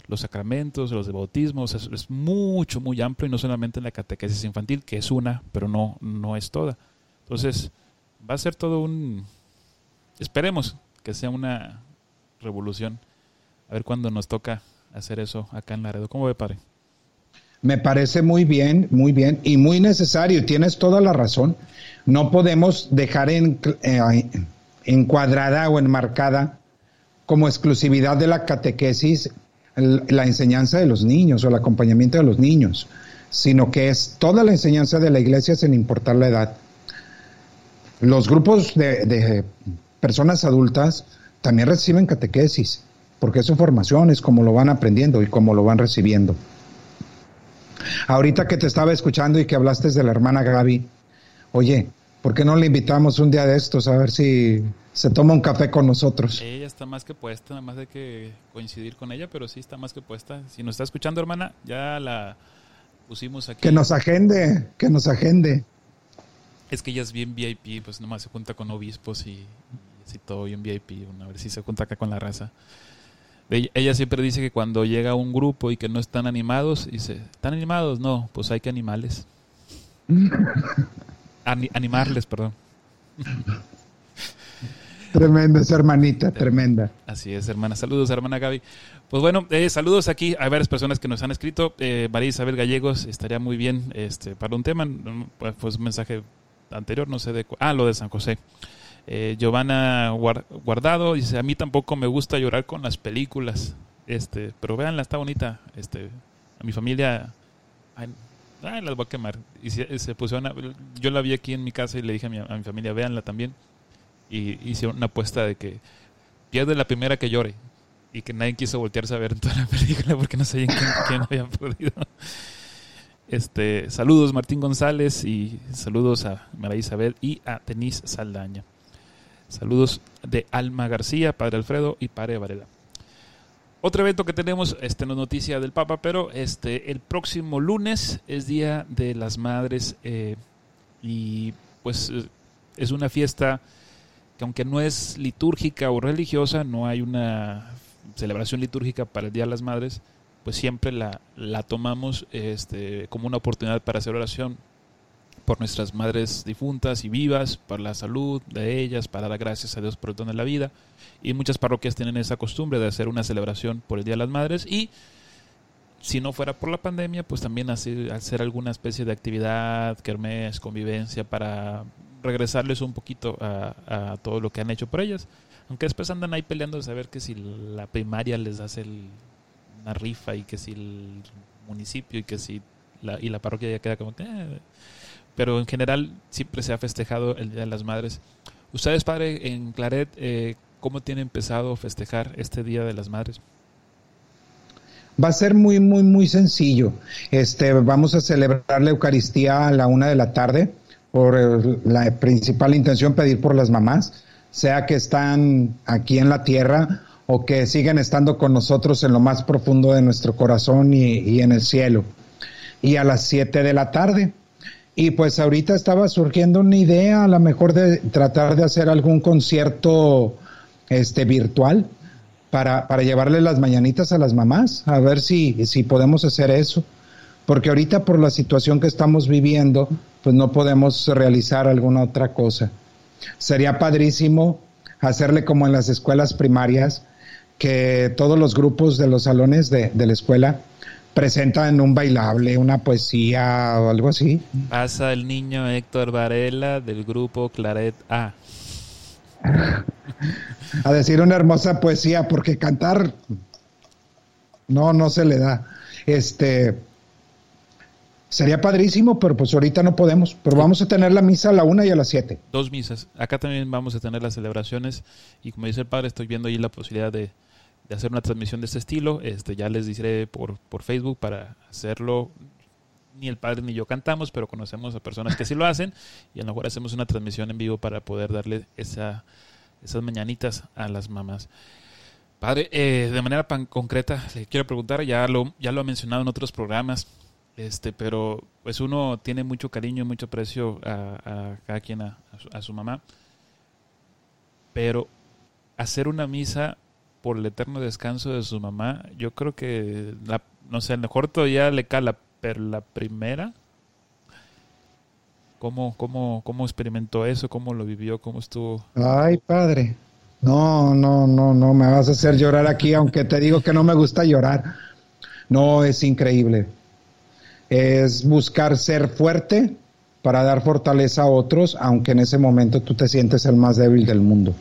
A: los sacramentos, los de bautismo. es mucho, muy amplio y no solamente la catequesis infantil, que es una, pero no, no es toda. Entonces, va a ser todo un... Esperemos que sea una revolución. A ver cuándo nos toca hacer eso acá en Laredo. ¿Cómo ve, padre?
B: Me parece muy bien, muy bien y muy necesario. Tienes toda la razón. No podemos dejar eh, encuadrada o enmarcada como exclusividad de la catequesis la enseñanza de los niños o el acompañamiento de los niños, sino que es toda la enseñanza de la iglesia sin importar la edad. Los grupos de, de personas adultas también reciben catequesis, porque es su formación, es como lo van aprendiendo y como lo van recibiendo. Ahorita que te estaba escuchando y que hablaste de la hermana Gaby, oye, ¿por qué no le invitamos un día de estos a ver si se toma un café con nosotros?
A: Ella está más que puesta, nada más hay que coincidir con ella, pero sí está más que puesta. Si nos está escuchando, hermana, ya la pusimos aquí.
B: Que nos agende, que nos agende.
A: Es que ella es bien VIP, pues nomás se junta con obispos y, así todo bien VIP, a ver si se junta acá con la raza. Ella siempre dice que cuando llega un grupo y que no están animados, dice, ¿están animados? No, pues hay que animales. [LAUGHS] animarles, perdón.
B: Tremenda esa hermanita, tremenda.
A: Así es, hermana. Saludos, hermana Gaby. Pues bueno, eh, saludos aquí a varias personas que nos han escrito. Eh, María Isabel Gallegos, estaría muy bien este para un tema, pues, pues un mensaje anterior, no sé de... Ah, lo de San José. Eh, Giovanna Guardado dice, a mí tampoco me gusta llorar con las películas. este, pero véanla, está bonita. Este, a mi familia, ay, ay, las voy a quemar. Y se, pusieron yo la vi aquí en mi casa y le dije a mi, a mi familia, véanla también. Y hice una apuesta de que pierde la primera que llore. Y que nadie quiso voltearse a ver toda la [LAUGHS] película porque no sabían quién, quién había podido. Este, saludos Martín González y saludos a María Isabel y a Denise Saldaña. Saludos de Alma García, Padre Alfredo y Padre Varela. Otro evento que tenemos, este no es noticia del Papa, pero este el próximo lunes es Día de las Madres eh, y pues es una fiesta que aunque no es litúrgica o religiosa, no hay una celebración litúrgica para el Día de las Madres, pues siempre la, la tomamos este, como una oportunidad para hacer oración por nuestras madres difuntas y vivas, por la salud de ellas, para dar gracias a Dios por el don de la vida. Y muchas parroquias tienen esa costumbre de hacer una celebración por el Día de las Madres y si no fuera por la pandemia, pues también hacer, alguna especie de actividad, kermés, convivencia para regresarles un poquito a, todo lo que han hecho por ellas. Aunque después andan ahí peleando de saber que si la primaria les hace una rifa y que si el municipio y que si la, y la parroquia ya queda como que... eh. Pero en general siempre se ha festejado el Día de las Madres. Ustedes, padre, en Claret, eh, ¿cómo tienen empezado a festejar este Día de las Madres?
B: Va a ser muy, muy, muy sencillo. Este, vamos a celebrar la Eucaristía a la una de la tarde por la principal intención pedir por las mamás, sea que están aquí en la tierra o que siguen estando con nosotros en lo más profundo de nuestro corazón y en el cielo. Y a las siete de la tarde. Y pues ahorita estaba surgiendo una idea, a lo mejor de tratar de hacer algún concierto este virtual para, para llevarle las mañanitas a las mamás, a ver si, si podemos hacer eso. Porque ahorita por la situación que estamos viviendo, pues no podemos realizar alguna otra cosa. Sería padrísimo hacerle como en las escuelas primarias, que todos los grupos de los salones de, de la escuela presentan un bailable, una poesía o algo así.
A: Pasa el niño Héctor Varela del grupo Claret A. [LAUGHS]
B: a decir una hermosa poesía, porque cantar no, no se le da. Este sería padrísimo, pero pues ahorita no podemos. Pero vamos a tener la misa a la una y a las siete.
A: Dos misas. Acá también vamos a tener las celebraciones y como dice el padre, estoy viendo ahí la posibilidad de, hacer una transmisión de este estilo. Este, ya les diré por, por Facebook para hacerlo. Ni el padre ni yo cantamos, pero conocemos a personas que sí lo hacen y a lo mejor hacemos una transmisión en vivo para poder darle esa, esas mañanitas a las mamás. Padre, eh, de manera pan concreta, le quiero preguntar, ya lo, ya lo ha mencionado en otros programas, este, pero pues uno tiene mucho cariño y mucho aprecio a, a cada quien, a, a su mamá. Pero hacer una misa por el eterno descanso de su mamá, yo creo que, la, no sé, a mejor todavía le cala, pero la primera, ¿cómo, cómo, cómo experimentó eso? ¿Cómo lo vivió? ¿Cómo estuvo?
B: Ay, padre. No, no, no, no, me vas a hacer llorar aquí, aunque te digo que no me gusta llorar. No, es increíble. Es buscar ser fuerte para dar fortaleza a otros, aunque en ese momento tú te sientes el más débil del mundo.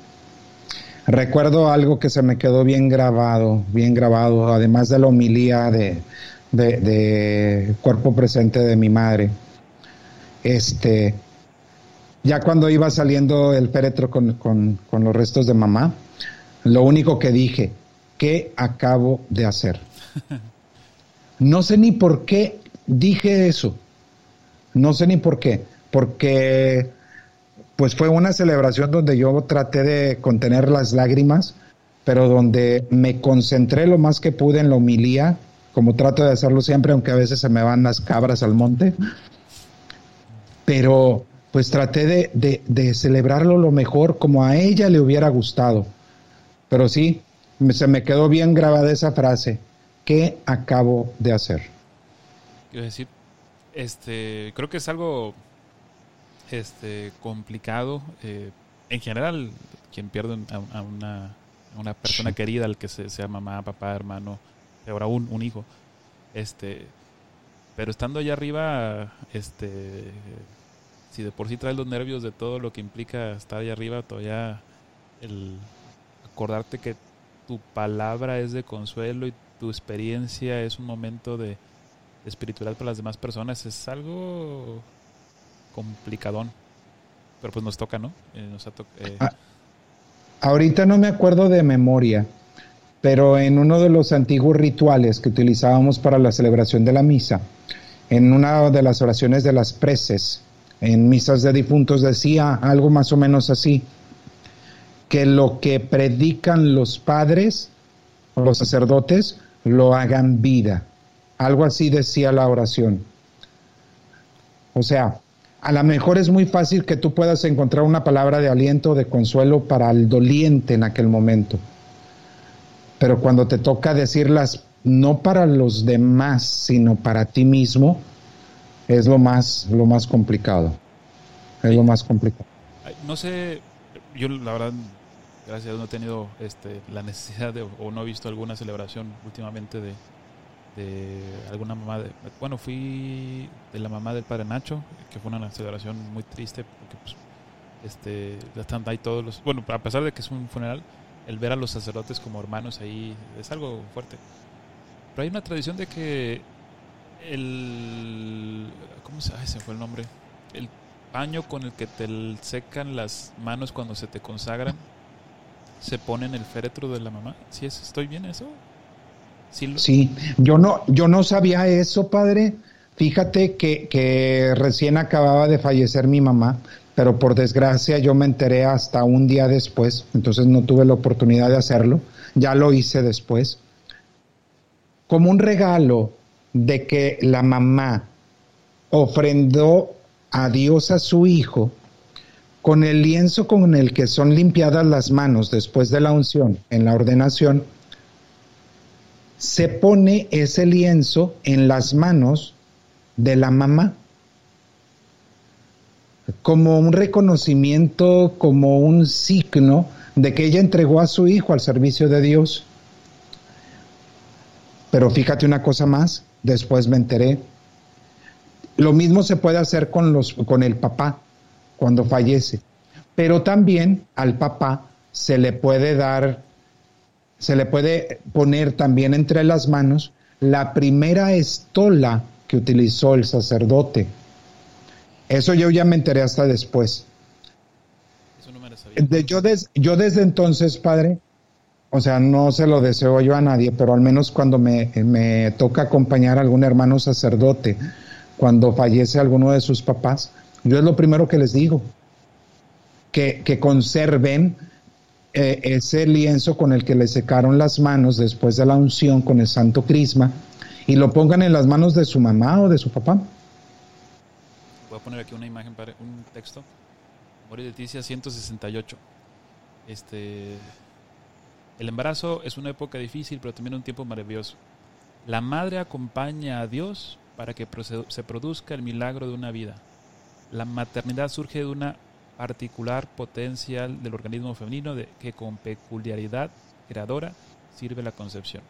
B: Recuerdo algo que se me quedó bien grabado, bien grabado, además de la homilía de, de, de cuerpo presente de mi madre. Este, ya cuando iba saliendo el féretro con, con, con, los restos de mamá, lo único que dije, ¿qué acabo de hacer? [LAUGHS] No sé ni por qué dije eso. No sé ni por qué. Porque pues fue una celebración donde yo traté de contener las lágrimas, pero donde me concentré lo más que pude en la homilía, como trato de hacerlo siempre, aunque a veces se me van las cabras al monte. Pero pues traté de, de, celebrarlo lo mejor como a ella le hubiera gustado. Pero sí, se me quedó bien grabada esa frase. ¿Qué acabo de hacer?
A: Quiero decir, este, creo que es algo este, complicado. Eh, en general, quien pierde a, a, una, a una, persona sí. querida, al que se, sea mamá, papá, hermano, peor aún, un hijo. Este, pero estando allá arriba, este, si de por sí traes los nervios de todo lo que implica estar allá arriba, todavía el acordarte que tu palabra es de consuelo y tu experiencia es un momento de, espiritualidad para las demás personas, es algo complicadón. Pero pues nos toca, ¿no? Eh,
B: eh, ah, ahorita no me acuerdo de memoria, pero en uno de los antiguos rituales que utilizábamos para la celebración de la misa, en una de las oraciones de las preces, en misas de difuntos decía algo más o menos así, que lo que predican los padres o los sacerdotes lo hagan vida. Algo así decía la oración. O sea, a lo mejor es muy fácil que tú puedas encontrar una palabra de aliento, de consuelo para el doliente en aquel momento. Pero cuando te toca decirlas no para los demás, sino para ti mismo, es lo más, lo más complicado. Es lo más complicado.
A: No sé, yo la verdad, gracias a Dios no he tenido este, la necesidad de, o no he visto alguna celebración últimamente de, de alguna mamá. De, bueno, fui de la mamá del padre Nacho, que fue una celebración muy triste porque pues, este, están ahí todos los. Bueno, a pesar de que es un funeral, el ver a los sacerdotes como hermanos ahí es algo fuerte. Pero hay una tradición de que el. ¿Cómo se, se fue el nombre? El paño con el que te secan las manos cuando se te consagran se pone en el féretro de la mamá. ¿Sí es, estoy bien eso?
B: Sí, yo no, yo no sabía eso, padre. Fíjate que, que recién acababa de fallecer mi mamá, pero por desgracia yo me enteré hasta un día después, entonces no tuve la oportunidad de hacerlo. Ya lo hice después. Como un regalo de que la mamá ofrendó a Dios a su hijo con el lienzo con el que son limpiadas las manos después de la unción en la ordenación, se pone ese lienzo en las manos de la mamá como un reconocimiento, como un signo de que ella entregó a su hijo al servicio de Dios. Pero fíjate una cosa más, después me enteré. Lo mismo se puede hacer con, los, con el papá cuando fallece, pero también al papá se le puede dar se le puede poner también entre las manos la primera estola que utilizó el sacerdote. Eso yo ya me enteré hasta después. Eso no me lo yo, yo desde entonces, padre, o sea, no se lo deseo yo a nadie, pero al menos cuando me, me toca acompañar a algún hermano sacerdote, cuando fallece alguno de sus papás, yo es lo primero que les digo, que, que conserven eh, ese lienzo con el que le secaron las manos después de la unción con el santo crisma y lo pongan en las manos de su mamá o de su papá.
A: Voy a poner aquí una imagen, para un texto. Morir de Ticia 168. Este, el embarazo es una época difícil, pero también un tiempo maravilloso. La madre acompaña a Dios para que se produzca el milagro de una vida. La maternidad surge de una particular potencial del organismo femenino de, que con peculiaridad creadora sirve la concepción.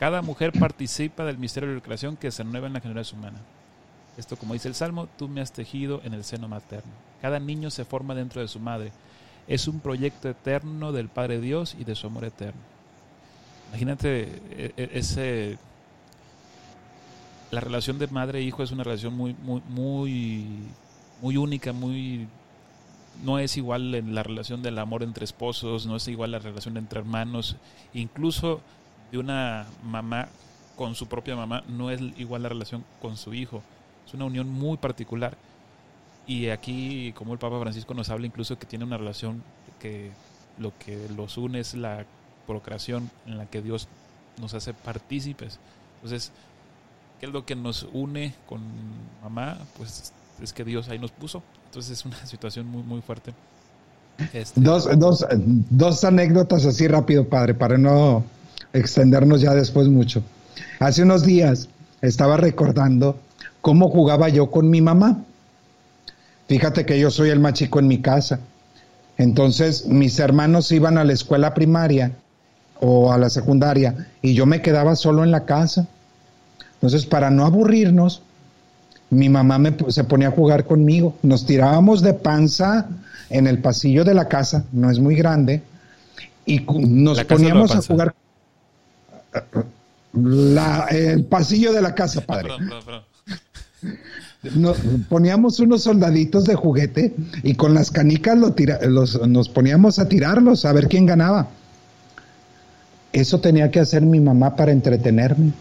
A: Cada mujer participa del misterio de la creación que se renueva en la generación humana. Esto, como dice el Salmo, tú me has tejido en el seno materno. Cada niño se forma dentro de su madre. Es un proyecto eterno del Padre Dios y de su amor eterno. Imagínate e, e, ese la relación de madre e hijo es una relación muy muy muy muy única, muy no es igual en la relación del amor entre esposos, no es igual la relación entre hermanos, incluso de una mamá con su propia mamá no es igual la relación con su hijo. Es una unión muy particular. Y aquí, como el Papa Francisco nos habla incluso que tiene una relación que lo que los une es la procreación en la que Dios nos hace partícipes. Entonces, ¿qué es lo que nos une con mamá? Pues es que Dios ahí nos puso. Entonces es una [LAUGHS] situación muy, muy fuerte.
B: Este, dos, dos, dos anécdotas así rápido, padre, para no extendernos ya después mucho. Hace unos días estaba recordando cómo jugaba yo con mi mamá. Fíjate que yo soy el más chico en mi casa. Entonces mis hermanos iban a la escuela primaria o a la secundaria y yo me quedaba solo en la casa. Entonces, para no aburrirnos, mi mamá me, se ponía a jugar conmigo. Nos tirábamos de panza en el pasillo de la casa, no es muy grande, y nos poníamos a jugar el pasillo de la casa, padre. Nos poníamos unos soldaditos de juguete y con las canicas nos poníamos a tirarlos a ver quién ganaba. Eso tenía que hacer mi mamá para entretenerme.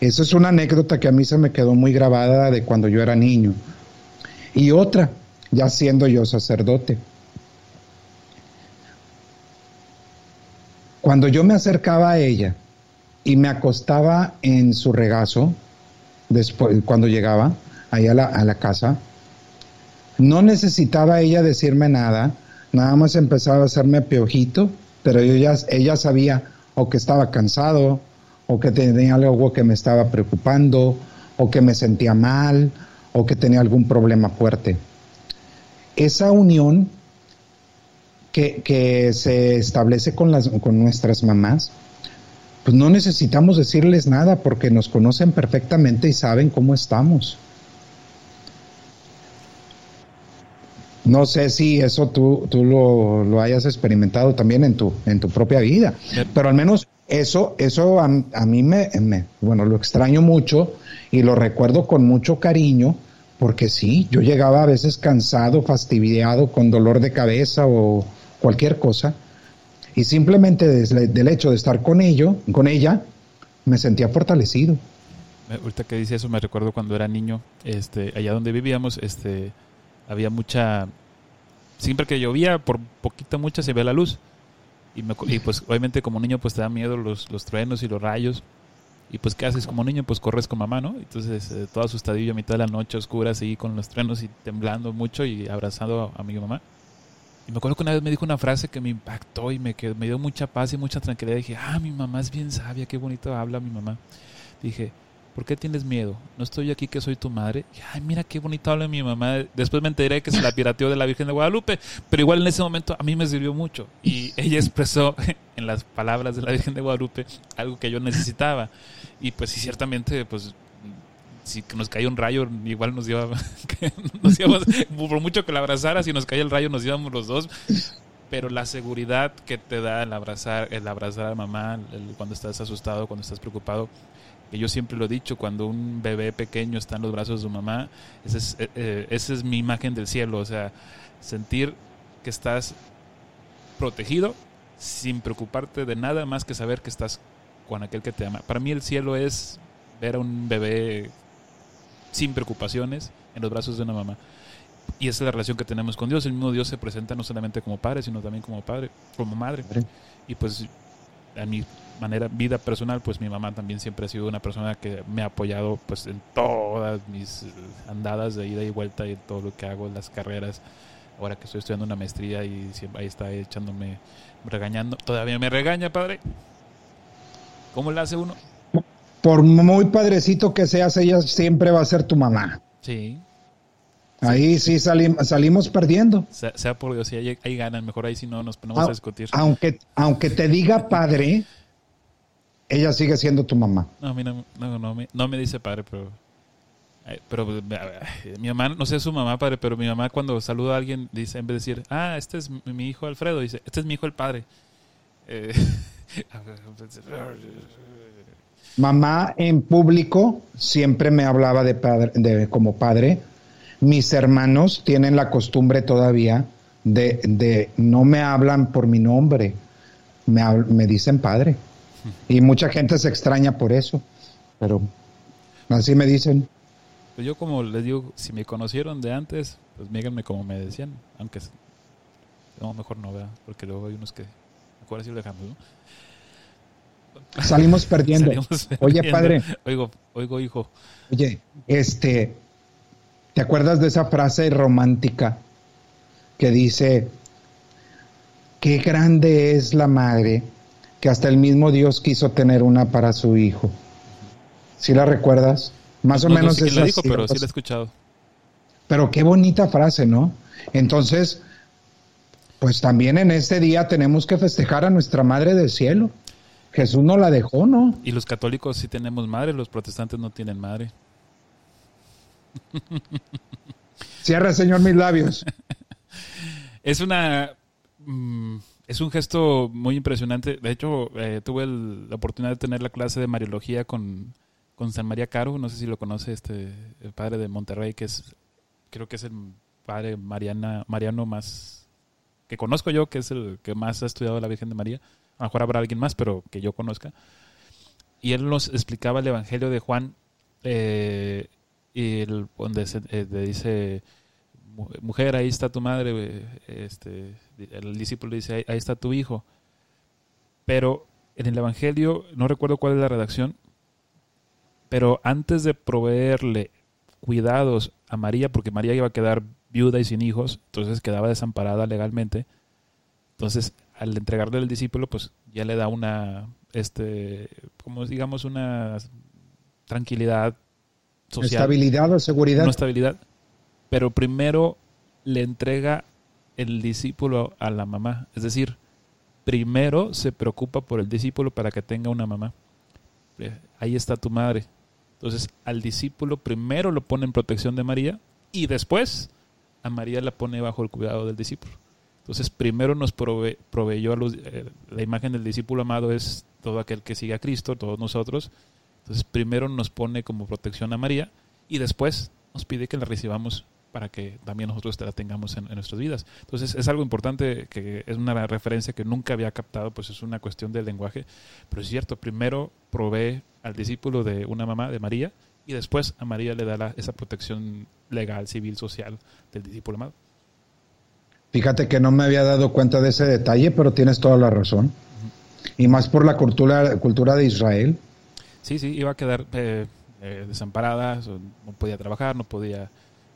B: Eso es una anécdota que a mí se me quedó muy grabada de cuando yo era niño. Y otra, ya siendo yo sacerdote. Cuando yo me acercaba a ella y me acostaba en su regazo, después, cuando llegaba ahí a la, a la casa, no necesitaba ella decirme nada, nada más empezaba a hacerme peojito, pero yo ya, ella sabía o que estaba cansado, o que tenía algo que me estaba preocupando, o que me sentía mal, o que tenía algún problema fuerte. Esa unión que, que se establece con, las, con nuestras mamás, pues no necesitamos decirles nada porque nos conocen perfectamente y saben cómo estamos. No sé si eso tú, tú lo, lo, hayas experimentado también en tu, en tu propia vida, pero al menos eso, eso a, mí me, me, bueno, lo extraño mucho y lo recuerdo con mucho cariño, porque sí, yo llegaba a veces cansado, fastidiado, con dolor de cabeza o cualquier cosa, y simplemente del hecho de estar con ello, con ella, me sentía fortalecido.
A: Ahorita que dice eso me recuerdo cuando era niño, este, allá donde vivíamos, este, había mucha, siempre que llovía, por poquito mucha se ve la luz. Y, me, y pues obviamente como niño pues te da miedo los, los truenos y los rayos. Y pues, ¿qué haces como niño? Pues corres con mamá, ¿no? Entonces, eh, todo asustadillo a mitad de la noche, oscura, así con los truenos y temblando mucho y abrazando a mi mamá. Y me acuerdo que una vez me dijo una frase que me impactó y me, me dio mucha paz y mucha tranquilidad. Dije, ah, mi mamá es bien sabia, qué bonito habla mi mamá. Dije, ¿por qué tienes miedo? No estoy aquí que soy tu madre. Y, ay, mira qué bonito habla mi mamá. Después me enteré que se la pirateó de la Virgen de Guadalupe, pero igual en ese momento a mí me sirvió mucho. Y [LAUGHS] ella expresó [LAUGHS] en las palabras de la Virgen de Guadalupe algo que yo necesitaba. Y pues sí, ciertamente, pues si nos caía un rayo, igual nos llevaba, [LAUGHS] nos íbamos, por mucho que la abrazara, si nos caía el rayo nos íbamos los dos. Pero la seguridad que te da el abrazar, el abrazar a mamá, cuando estás asustado, cuando estás preocupado, que yo siempre lo he dicho, cuando un bebé pequeño está en los brazos de su mamá, esa es, eh, eh, esa es mi imagen del cielo, o sea, sentir que estás protegido sin preocuparte de nada más que saber que estás con aquel que te ama. Para mí el cielo es ver a un bebé sin preocupaciones en los brazos de una mamá. Y esa es la relación que tenemos con Dios. El mismo Dios se presenta no solamente como padre, sino también como padre, como madre. Y pues a mi manera, vida personal, pues mi mamá también siempre ha sido una persona que me ha apoyado pues en todas mis andadas de ida y vuelta y en todo lo que hago, en las carreras. Ahora que estoy estudiando una maestría y siempre ahí está echándome, regañando. Todavía me regaña, padre. ¿Cómo le hace uno?
B: por muy padrecito que seas, ella siempre va a ser tu mamá.
A: Sí.
B: Ahí sí, salimos perdiendo.
A: Sea, por Dios, si ahí, ganan, mejor ahí si no nos ponemos a discutir.
B: Aunque, aunque te diga padre, ella sigue siendo tu mamá.
A: No, a mí no, no, me, no me dice padre, pero pero mi mamá, no sé su mamá, padre, pero mi mamá cuando saluda a alguien dice, en vez de decir, ah, este es mi hijo Alfredo, dice, este es mi hijo el padre. Eh, [LAUGHS]
B: Mamá en público siempre me hablaba de padre, de, como padre. Mis hermanos tienen la costumbre todavía de, de no me hablan por mi nombre, me, me dicen padre. Y mucha gente se extraña por eso, pero así me dicen.
A: Pues yo como les digo, si me conocieron de antes, pues míganme como me decían, aunque no, mejor no, vea, porque luego hay unos que mejor así lo dejamos, ¿no?
B: Salimos perdiendo. [LAUGHS] Oye, padre.
A: Oigo, oigo, hijo.
B: Oye, este, ¿te acuerdas de esa frase romántica que dice, qué grande es la madre que hasta el mismo Dios quiso tener una para su hijo? ¿Sí la recuerdas? Más o menos
A: es la dijo, pero sí la he escuchado.
B: Pero qué bonita frase, ¿no? Entonces, pues también en este día tenemos que festejar a nuestra Madre del Cielo. Jesús no la dejó, ¿no?
A: Y los católicos sí tenemos madre, los protestantes no tienen madre. [LAUGHS]
B: Cierra, Señor, mis labios.
A: es una... Mm, Es un gesto muy impresionante. De hecho, eh, tuve la oportunidad de tener la clase de Mariología con, con San María Caro. No sé si lo conoce, este, el padre de Monterrey, que es, creo que es el padre Mariana, Mariano más que conozco yo, que es el que más ha estudiado la Virgen de María. A lo mejor habrá alguien más, pero que yo conozca. Y él nos explicaba el Evangelio de Juan, eh, y donde eh, dice mujer, ahí está tu madre, este, el discípulo dice, ahí, está tu hijo. Pero en el Evangelio, no recuerdo cuál es la redacción, pero antes de proveerle cuidados a María, porque María iba a quedar viuda y sin hijos, entonces quedaba desamparada legalmente, entonces al entregarle al discípulo, pues ya le da una, este, como digamos, una tranquilidad social.
B: Estabilidad o seguridad.
A: Una estabilidad pero primero le entrega el discípulo a la mamá. Es decir, primero se preocupa por el discípulo para que tenga una mamá. Eh, ahí está tu madre. Entonces, al discípulo primero lo pone en protección de María y después a María la pone bajo el cuidado del discípulo. Entonces, primero nos proveyó eh, la imagen del discípulo amado es todo aquel que sigue a Cristo, todos nosotros. Entonces, primero nos pone como protección a María y después nos pide que la recibamos para que también nosotros la tengamos en, nuestras vidas. Entonces es algo importante que es una referencia que nunca había captado, pues es una cuestión del lenguaje, pero es cierto, primero provee al discípulo de una mamá, de María, y después a María le da esa protección legal, civil, social del discípulo amado.
B: Fíjate que no me había dado cuenta de ese detalle, pero tienes toda la razón. Y más por la cultura, cultura de Israel.
A: Sí, sí, iba a quedar eh, eh, desamparada, no podía trabajar, no podía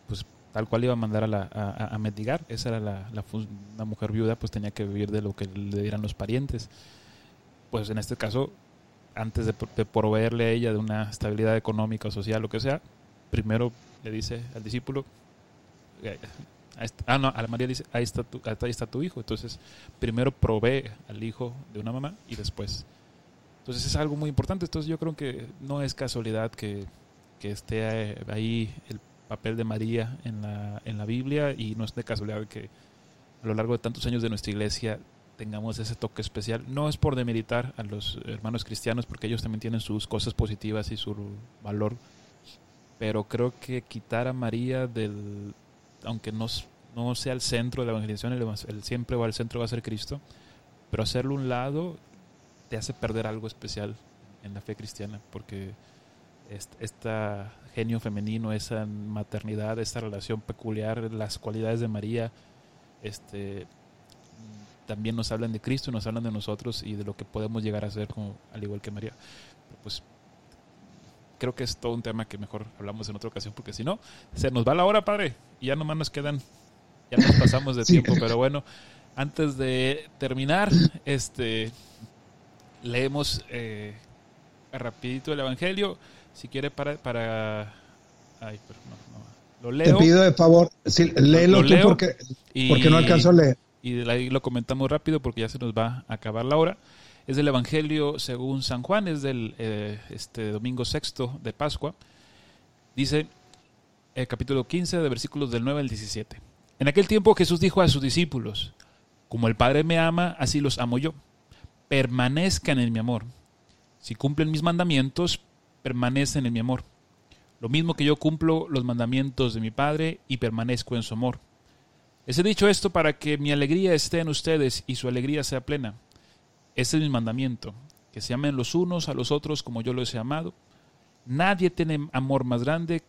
A: pues tal cual iba a mandar a, la, a, a Esa era la, la, mujer viuda, pues tenía que vivir de lo que le dieran los parientes. Pues en este caso, antes de, proveerle a ella de una estabilidad económica social, lo que sea, primero le dice al discípulo, eh, ah, no, a María dice, ahí está, tu, ahí está tu hijo. Entonces, primero provee al hijo de una mamá y después. Entonces es algo muy importante. Entonces yo creo que no es casualidad que, que esté ahí el papel de María en la, en la Biblia y no es de casualidad que a lo largo de tantos años de nuestra iglesia tengamos ese toque especial. No es por demeritar a los hermanos cristianos porque ellos también tienen sus cosas positivas y su valor, pero creo que quitar a María del, aunque no, no sea el centro de la evangelización, el, el siempre va al centro va a ser Cristo, pero hacerlo un lado te hace perder algo especial en la fe cristiana porque esta genio femenino, esa maternidad, esta relación peculiar, las cualidades de María, este, también nos hablan de Cristo, nos hablan de nosotros y de lo que podemos llegar a ser como, al igual que María. Pues creo que es todo un tema que mejor hablamos en otra ocasión porque si no, se nos va la hora, padre, y ya nomás nos quedan, ya nos pasamos de [LAUGHS] tiempo, pero bueno, antes de terminar, este, leemos eh, rapidito el Evangelio. Si quiere para... para ay, pero no, no. Lo leo.
B: Te pido de favor, sí, léelo tú porque, porque no alcanzo a leer.
A: Y ahí lo comentamos rápido porque ya se nos va a acabar la hora. Es del Evangelio según San Juan, es del eh, este domingo sexto de Pascua. Dice, el eh, capítulo 15, de versículos del 9 al 17. En aquel tiempo Jesús dijo a sus discípulos, como el Padre me ama, así los amo yo. Permanezcan en mi amor. Si cumplen mis mandamientos, permanecen en mi amor. Lo mismo que yo cumplo los mandamientos de mi Padre y permanezco en su amor. Les he dicho esto para que mi alegría esté en ustedes y su alegría sea plena. Este es mi mandamiento, que se amen los unos a los otros como yo los he amado. Nadie tiene amor más grande,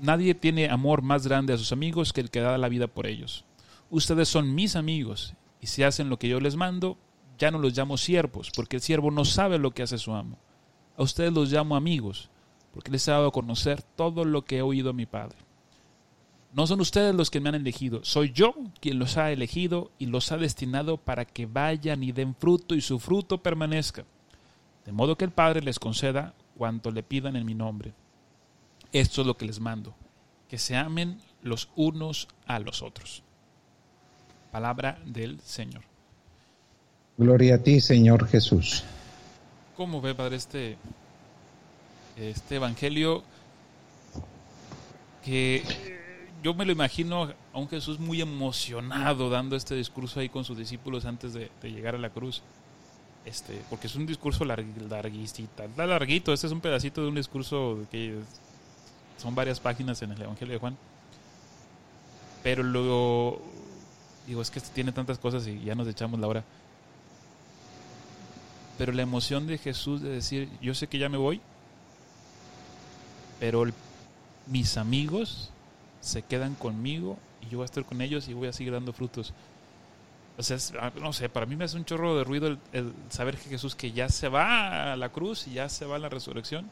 A: nadie tiene amor más grande a sus amigos que el que da la vida por ellos. Ustedes son mis amigos, y si hacen lo que yo les mando, ya no los llamo siervos, porque el siervo no sabe lo que hace su amo a ustedes los llamo amigos, porque les he dado a conocer todo lo que he oído a mi Padre. No son ustedes los que me han elegido, soy yo quien los ha elegido y los ha destinado para que vayan y den fruto y su fruto permanezca, de modo que el Padre les conceda cuanto le pidan en mi nombre. Esto es lo que les mando, que se amen los unos a los otros. Palabra del Señor.
B: Gloria a ti, Señor Jesús.
A: ¿Cómo ve, Padre, este, este evangelio que yo me lo imagino a un Jesús muy emocionado dando este discurso ahí con sus discípulos antes de, llegar a la cruz. Este, porque es un discurso larguísimo, está larguito, este es un pedacito de un discurso que son varias páginas en el Evangelio de Juan. Pero luego, digo, es que tiene tantas cosas y ya nos echamos la hora. Pero la emoción de Jesús de decir, yo sé que ya me voy, pero mis amigos se quedan conmigo y yo voy a estar con ellos y voy a seguir dando frutos. O sea, ah, no sé, para mí me hace un chorro de ruido el, saber que Jesús que ya se va a la cruz y ya se va a la resurrección,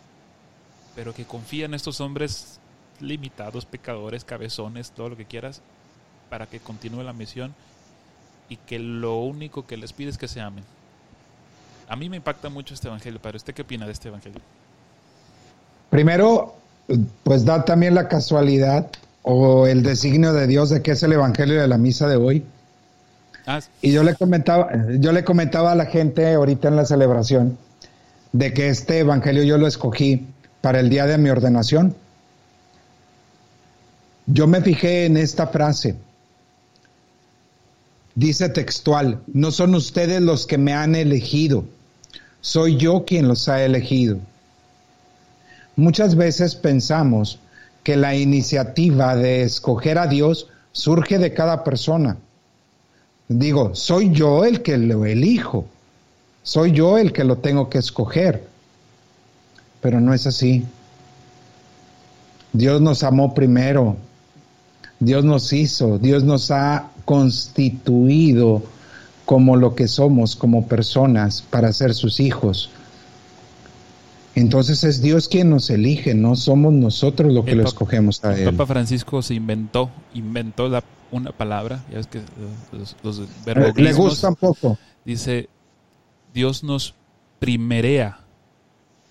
A: pero que confía en estos hombres limitados, pecadores, cabezones, todo lo que quieras, para que continúe la misión y que lo único que les pide es que se amen. A mí me impacta mucho este evangelio, Padre. ¿Usted qué opina de este evangelio?
B: Primero, pues da también la casualidad o el designio de Dios de que es el evangelio de la misa de hoy. Ah, y yo le comentaba, yo le comentaba a la gente ahorita en la celebración de que este evangelio yo lo escogí para el día de mi ordenación. Yo me fijé en esta frase. Dice textual, no son ustedes los que me han elegido, soy yo quien los ha elegido. Muchas veces pensamos que la iniciativa de escoger a Dios surge de cada persona. Digo, soy yo el que lo elijo, soy yo el que lo tengo que escoger, pero no es así. Dios nos amó primero, Dios nos hizo, Dios nos ha constituido como lo que somos como personas para ser sus hijos. Entonces es Dios quien nos elige, no somos nosotros lo que lo escogemos a Él.
A: Papa Francisco se inventó, inventó la, una palabra, ya ves que los, los eh,
B: Le gusta un poco.
A: Dice, Dios nos primerea.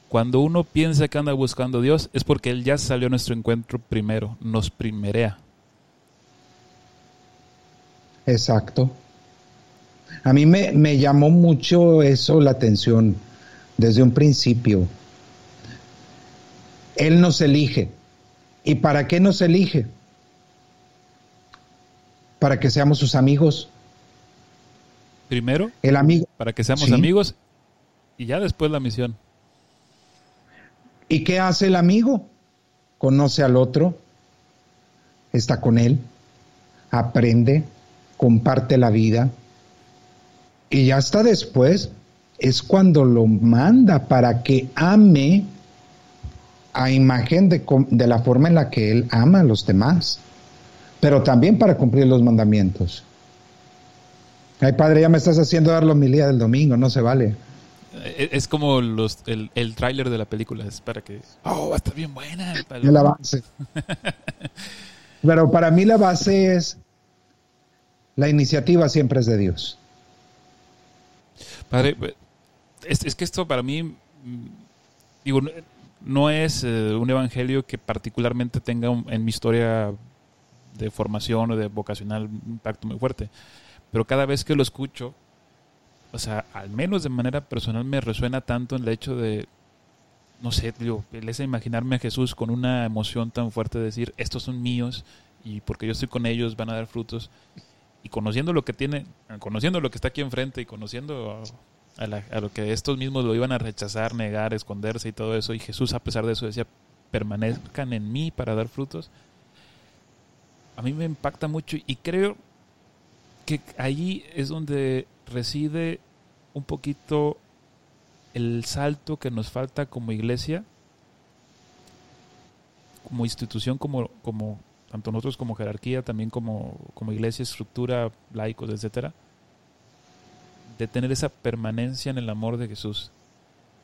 A: Cuando uno piensa que anda buscando a Dios es porque Él ya salió a nuestro encuentro primero, nos primerea.
B: Exacto. A mí me, llamó mucho eso la atención desde un principio. Él nos elige. ¿Y para qué nos elige? Para que seamos sus amigos.
A: Primero,
B: el amigo.
A: Para que seamos amigos y ya después la misión.
B: ¿Y qué hace el amigo? Conoce al otro, está con él, aprende, comparte la vida, y ya hasta después es cuando lo manda para que ame a imagen de, de, la forma en la que Él ama a los demás, pero también para cumplir los mandamientos. Ay, padre, ya me estás haciendo dar la homilía del domingo, no se vale.
A: Eh, es como los, el, el tráiler de la película, es para que... Oh, va a estar bien buena.
B: La [LAUGHS] base. pero para mí la base es, la iniciativa siempre es de Dios.
A: Padre, es, que esto para mí, mm, no es eh, un evangelio que particularmente tenga en mi historia de formación o de vocacional un impacto muy fuerte. Pero cada vez que lo escucho, o sea, al menos de manera personal me resuena tanto en el hecho de, no sé, digo, es imaginarme a Jesús con una emoción tan fuerte de decir, estos son míos y porque yo estoy con ellos van a dar frutos y conociendo lo que tiene, conociendo lo que está aquí enfrente y conociendo a, lo que estos mismos lo iban a rechazar, negar, esconderse y todo eso, y Jesús a pesar de eso decía, permanezcan en mí para dar frutos, a mí me impacta mucho y creo que ahí es donde reside un poquito el salto que nos falta como iglesia, como institución, como, como tanto nosotros como jerarquía, también como, como iglesia, estructura, laicos, etcétera, de tener esa permanencia en el amor de Jesús.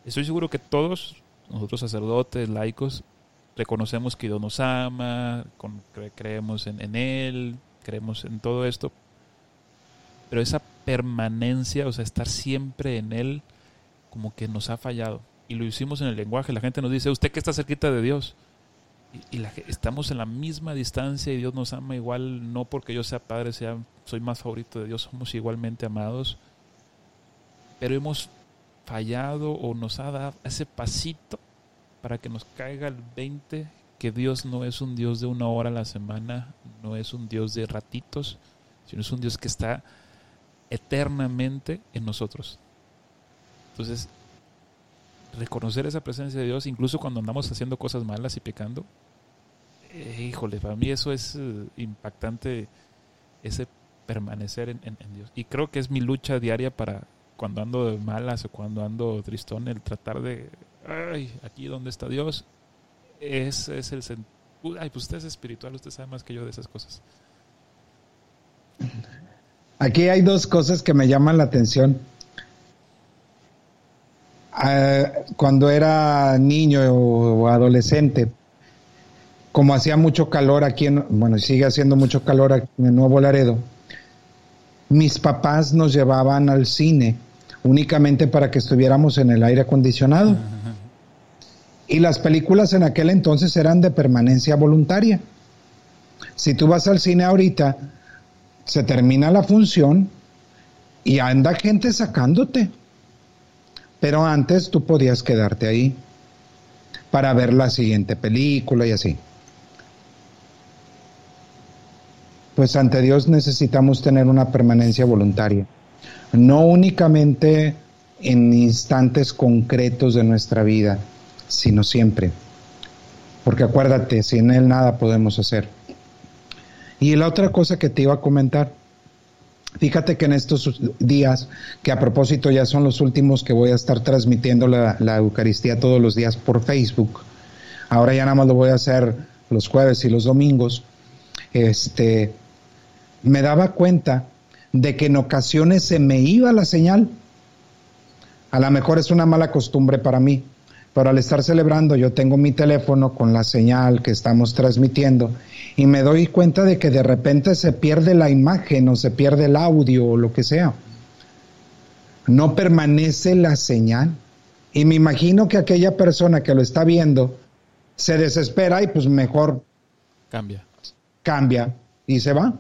A: Estoy seguro que todos, nosotros sacerdotes, laicos, reconocemos que Dios nos ama, creemos en, Él, creemos en todo esto, pero esa permanencia, o sea, estar siempre en Él, como que nos ha fallado. Y lo hicimos en el lenguaje. La gente nos dice, usted que está cerquita de Dios y, la, estamos en la misma distancia y Dios nos ama igual, no porque yo sea padre, sea, soy más favorito de Dios, somos igualmente amados, pero hemos fallado o nos ha dado ese pasito para que nos caiga el 20 que Dios no es un Dios de una hora a la semana, no es un Dios de ratitos, sino es un Dios que está eternamente en nosotros. Entonces, reconocer esa presencia de Dios, incluso cuando andamos haciendo cosas malas y pecando, eh, híjole, para mí eso es eh, impactante, ese permanecer en, Dios. Y creo que es mi lucha diaria para cuando ando de malas o cuando ando tristón, el tratar de, ay, aquí donde está Dios, ese es el Ay, pues usted es espiritual, usted sabe más que yo de esas cosas.
B: Aquí hay dos cosas que me llaman la atención. Ah, cuando era niño o adolescente, como hacía mucho calor aquí, en, bueno, sigue haciendo mucho calor aquí en Nuevo Laredo, mis papás nos llevaban al cine únicamente para que estuviéramos en el aire acondicionado. Y las películas en aquel entonces eran de permanencia voluntaria. Si tú vas al cine ahorita, se termina la función y anda gente sacándote. Pero antes tú podías quedarte ahí para ver la siguiente película y así. Pues ante Dios necesitamos tener una permanencia voluntaria, no únicamente en instantes concretos de nuestra vida, sino siempre. Porque acuérdate, sin Él nada podemos hacer. Y la otra cosa que te iba a comentar, fíjate que en estos días, que a propósito ya son los últimos que voy a estar transmitiendo la, Eucaristía todos los días por Facebook, ahora ya nada más lo voy a hacer los jueves y los domingos, este, me daba cuenta de que en ocasiones se me iba la señal. A lo mejor es una mala costumbre para mí, pero al estar celebrando yo tengo mi teléfono con la señal que estamos transmitiendo y me doy cuenta de que de repente se pierde la imagen o se pierde el audio o lo que sea. No permanece la señal. Y me imagino que aquella persona que lo está viendo se desespera y pues mejor
A: cambia.
B: Cambia y se va.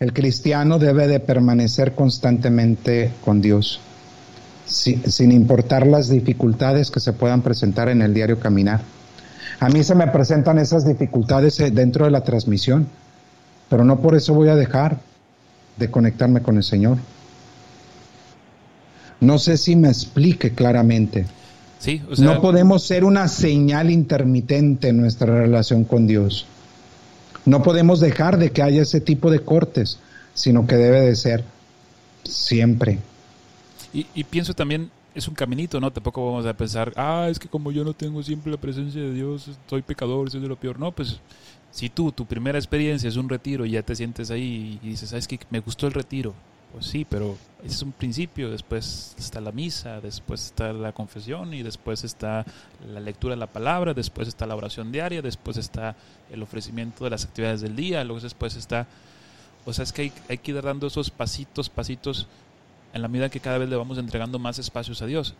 B: El cristiano debe de permanecer constantemente con Dios sin, importar las dificultades que se puedan presentar en el diario caminar. A mí se me presentan esas dificultades eh, dentro de la transmisión, pero no por eso voy a dejar de conectarme con el Señor. No sé si me explique claramente.
A: Sí,
B: no podemos ser una señal intermitente en nuestra relación con Dios. No podemos dejar de que haya ese tipo de cortes, sino que debe de ser siempre.
A: Y, pienso también, es un caminito, ¿no? Tampoco vamos a pensar, ah, es que como yo no tengo siempre la presencia de Dios, soy pecador, soy de lo peor. No, pues si tú, tu primera experiencia es un retiro y ya te sientes ahí y dices, ¿sabes que Me gustó el retiro. Pues sí, pero es un principio, después está la misa, después está la confesión y después está la lectura de la palabra, después está la oración diaria, después está el ofrecimiento de las actividades del día, luego después está... O sea, es que hay, hay que ir dando esos pasitos, pasitos en la medida que cada vez le vamos entregando más espacios a Dios.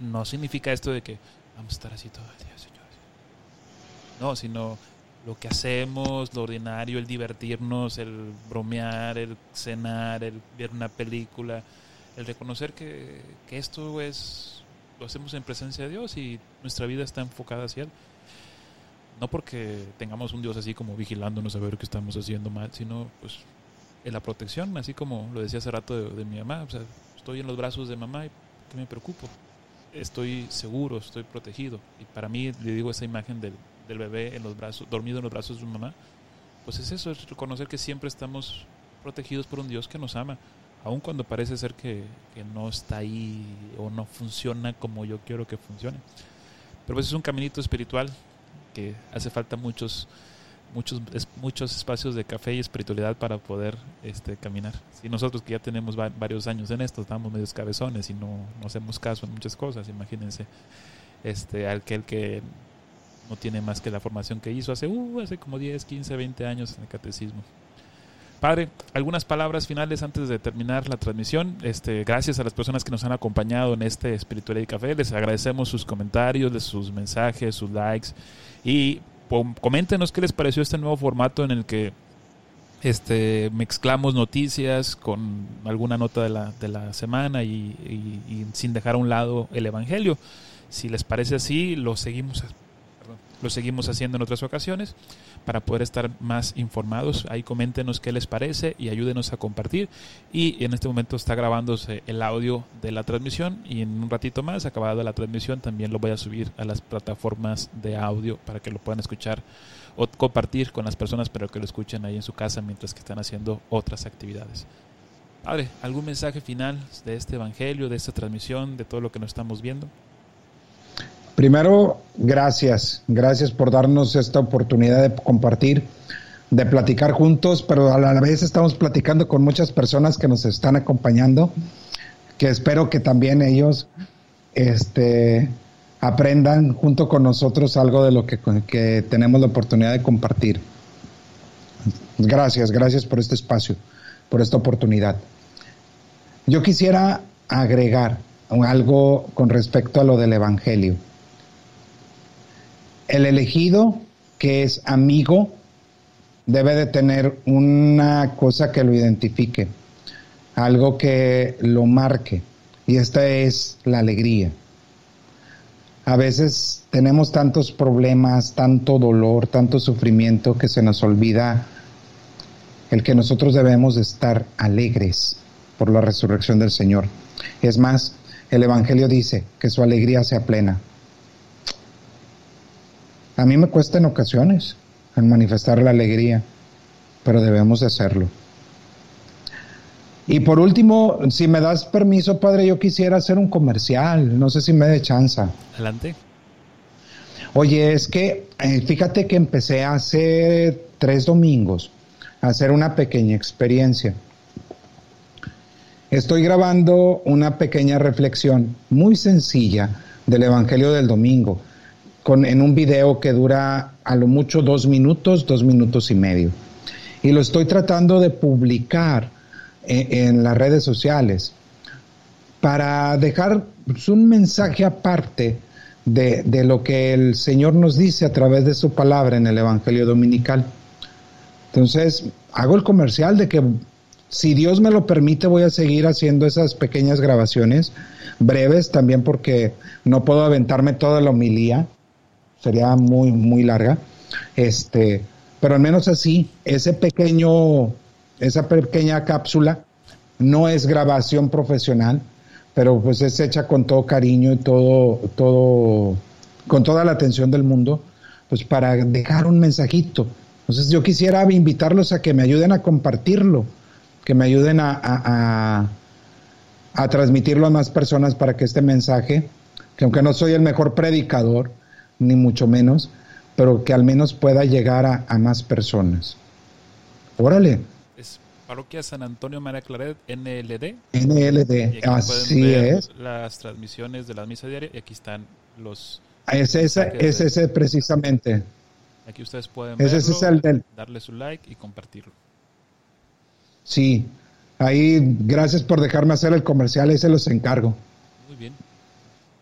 A: No significa esto de que vamos a estar así todo el día, Señor. No, sino lo que hacemos, lo ordinario, el divertirnos, el bromear, el cenar, el ver una película, el reconocer que, que esto es, lo hacemos en presencia de Dios y nuestra vida está enfocada hacia Él. No porque tengamos un Dios así como vigilándonos a ver qué estamos haciendo mal, sino pues en la protección, así como lo decía hace rato de, mi mamá. O sea, estoy en los brazos de mamá y ¿qué me preocupo? Estoy seguro, estoy protegido. Y para mí, le digo esa imagen del, del bebé en los brazos, dormido en los brazos de su mamá, pues es eso, es reconocer que siempre estamos protegidos por un Dios que nos ama, aun cuando parece ser que, que, no está ahí o no funciona como yo quiero que funcione. Pero pues es un caminito espiritual que hace falta muchos muchos, muchos espacios de café y espiritualidad para poder este, caminar. Si nosotros que ya tenemos varios años en esto, estamos medios cabezones y no, no hacemos caso en muchas cosas, imagínense este, aquel que no tiene más que la formación que hizo hace, uh, hace como 10, 15, 20 años en el catecismo. Padre, algunas palabras finales antes de terminar la transmisión. Este, gracias a las personas que nos han acompañado en este Espiritualidad y Café. Les agradecemos sus comentarios, sus mensajes, sus likes. Y coméntenos qué les pareció este nuevo formato en el que este, mezclamos noticias con alguna nota de la, de la semana y, sin dejar a un lado el Evangelio. Si les parece así, lo seguimos lo seguimos haciendo en otras ocasiones para poder estar más informados. Ahí coméntenos qué les parece y ayúdenos a compartir. Y en este momento está grabándose el audio de la transmisión y en un ratito más, acabada la transmisión, también lo voy a subir a las plataformas de audio para que lo puedan escuchar o compartir con las personas, pero que lo escuchen ahí en su casa mientras que están haciendo otras actividades. Padre, ¿algún mensaje final de este evangelio, de esta transmisión, de todo lo que nos estamos viendo?
B: Primero, gracias. Gracias por darnos esta oportunidad de compartir, de platicar juntos, pero a la vez estamos platicando con muchas personas que nos están acompañando, que espero que también ellos este, aprendan junto con nosotros algo de lo que, que tenemos la oportunidad de compartir. Gracias, gracias por este espacio, por esta oportunidad. Yo quisiera agregar algo con respecto a lo del Evangelio. El elegido, que es amigo, debe de tener una cosa que lo identifique, algo que lo marque, y esta es la alegría. A veces tenemos tantos problemas, tanto dolor, tanto sufrimiento que se nos olvida el que nosotros debemos estar alegres por la resurrección del Señor. Es más, el Evangelio dice que su alegría sea plena. A mí me cuesta en ocasiones en manifestar la alegría, pero debemos de hacerlo. Y por último, si me das permiso, padre, yo quisiera hacer un comercial. No sé si me dé chance.
A: Adelante.
B: Oye, es que eh, fíjate que empecé hace tres domingos a hacer una pequeña experiencia. Estoy grabando una pequeña reflexión muy sencilla del Evangelio del Domingo, con, en un video que dura a lo mucho dos minutos, dos minutos y medio. Y lo estoy tratando de publicar en, las redes sociales para dejar pues, un mensaje aparte de, de, lo que el Señor nos dice a través de su palabra en el Evangelio Dominical. Entonces, hago el comercial de que si Dios me lo permite voy a seguir haciendo esas pequeñas grabaciones breves también porque no puedo aventarme toda la homilía, sería muy muy larga. Este, pero al menos así, ese pequeño esa pequeña cápsula no es grabación profesional, pero pues es hecha con todo cariño y todo, todo, con toda la atención del mundo, pues para dejar un mensajito. Entonces yo quisiera invitarlos a que me ayuden a compartirlo, que me ayuden a, a, a transmitirlo a más personas para que este mensaje, que aunque no soy el mejor predicador, ni mucho menos, pero que al menos pueda llegar a, a más personas. Órale,
A: Parroquia San Antonio María Claret, NLD.
B: NLD, así es.
A: Las transmisiones de la misa diaria y aquí están los.
B: Es ese, es ese precisamente.
A: Aquí ustedes pueden verlo,
B: es el del...
A: darle su like y compartirlo.
B: Sí, ahí gracias por dejarme hacer el comercial, ahí se los encargo.
A: Muy bien.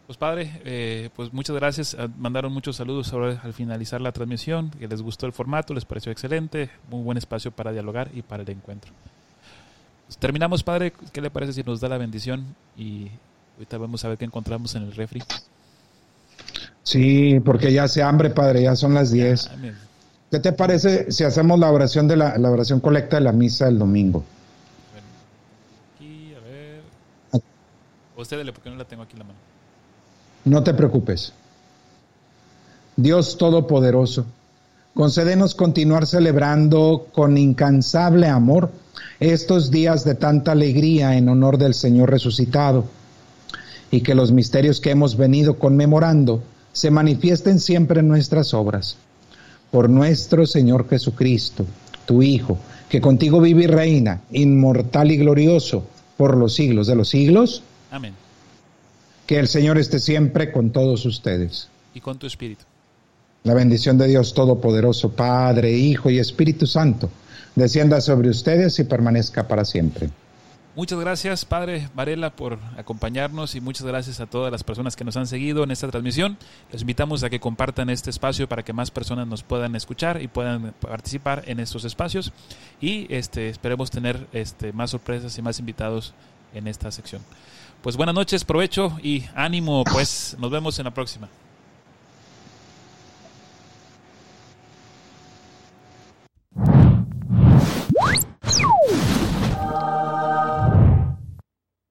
A: Pues padre, eh, pues muchas gracias. Ah, mandaron muchos saludos ahora al finalizar la transmisión, que les gustó el formato, les pareció excelente, muy buen espacio para dialogar y para el encuentro. Pues terminamos, padre. ¿Qué le parece si nos da la bendición? Y ahorita vamos a ver qué encontramos en el refri.
B: Sí, porque ya hace hambre, padre, ya son las 10. ¿Qué te parece si hacemos la oración de la, la oración colecta de la misa el domingo?
A: Bueno, aquí, a ver. Usted porque no la tengo aquí en la mano.
B: No te preocupes. Dios Todopoderoso, concédenos continuar celebrando con incansable amor estos días de tanta alegría en honor del Señor resucitado, y que los misterios que hemos venido conmemorando se manifiesten siempre en nuestras obras. Por nuestro Señor Jesucristo, tu Hijo, que contigo vive y reina, inmortal y glorioso, por los siglos de los siglos.
A: Amén.
B: Que el Señor esté siempre con todos ustedes.
A: Y con tu espíritu.
B: La bendición de Dios Todopoderoso, Padre, Hijo y Espíritu Santo, descienda sobre ustedes y permanezca para siempre.
A: Muchas gracias, Padre Varela, por acompañarnos y muchas gracias a todas las personas que nos han seguido en esta transmisión. Les invitamos a que compartan este espacio para que más personas nos puedan escuchar y puedan participar en estos espacios. Y este, esperemos tener este, más sorpresas y más invitados en esta sección. Pues buenas noches, provecho y ánimo, pues nos vemos en la próxima.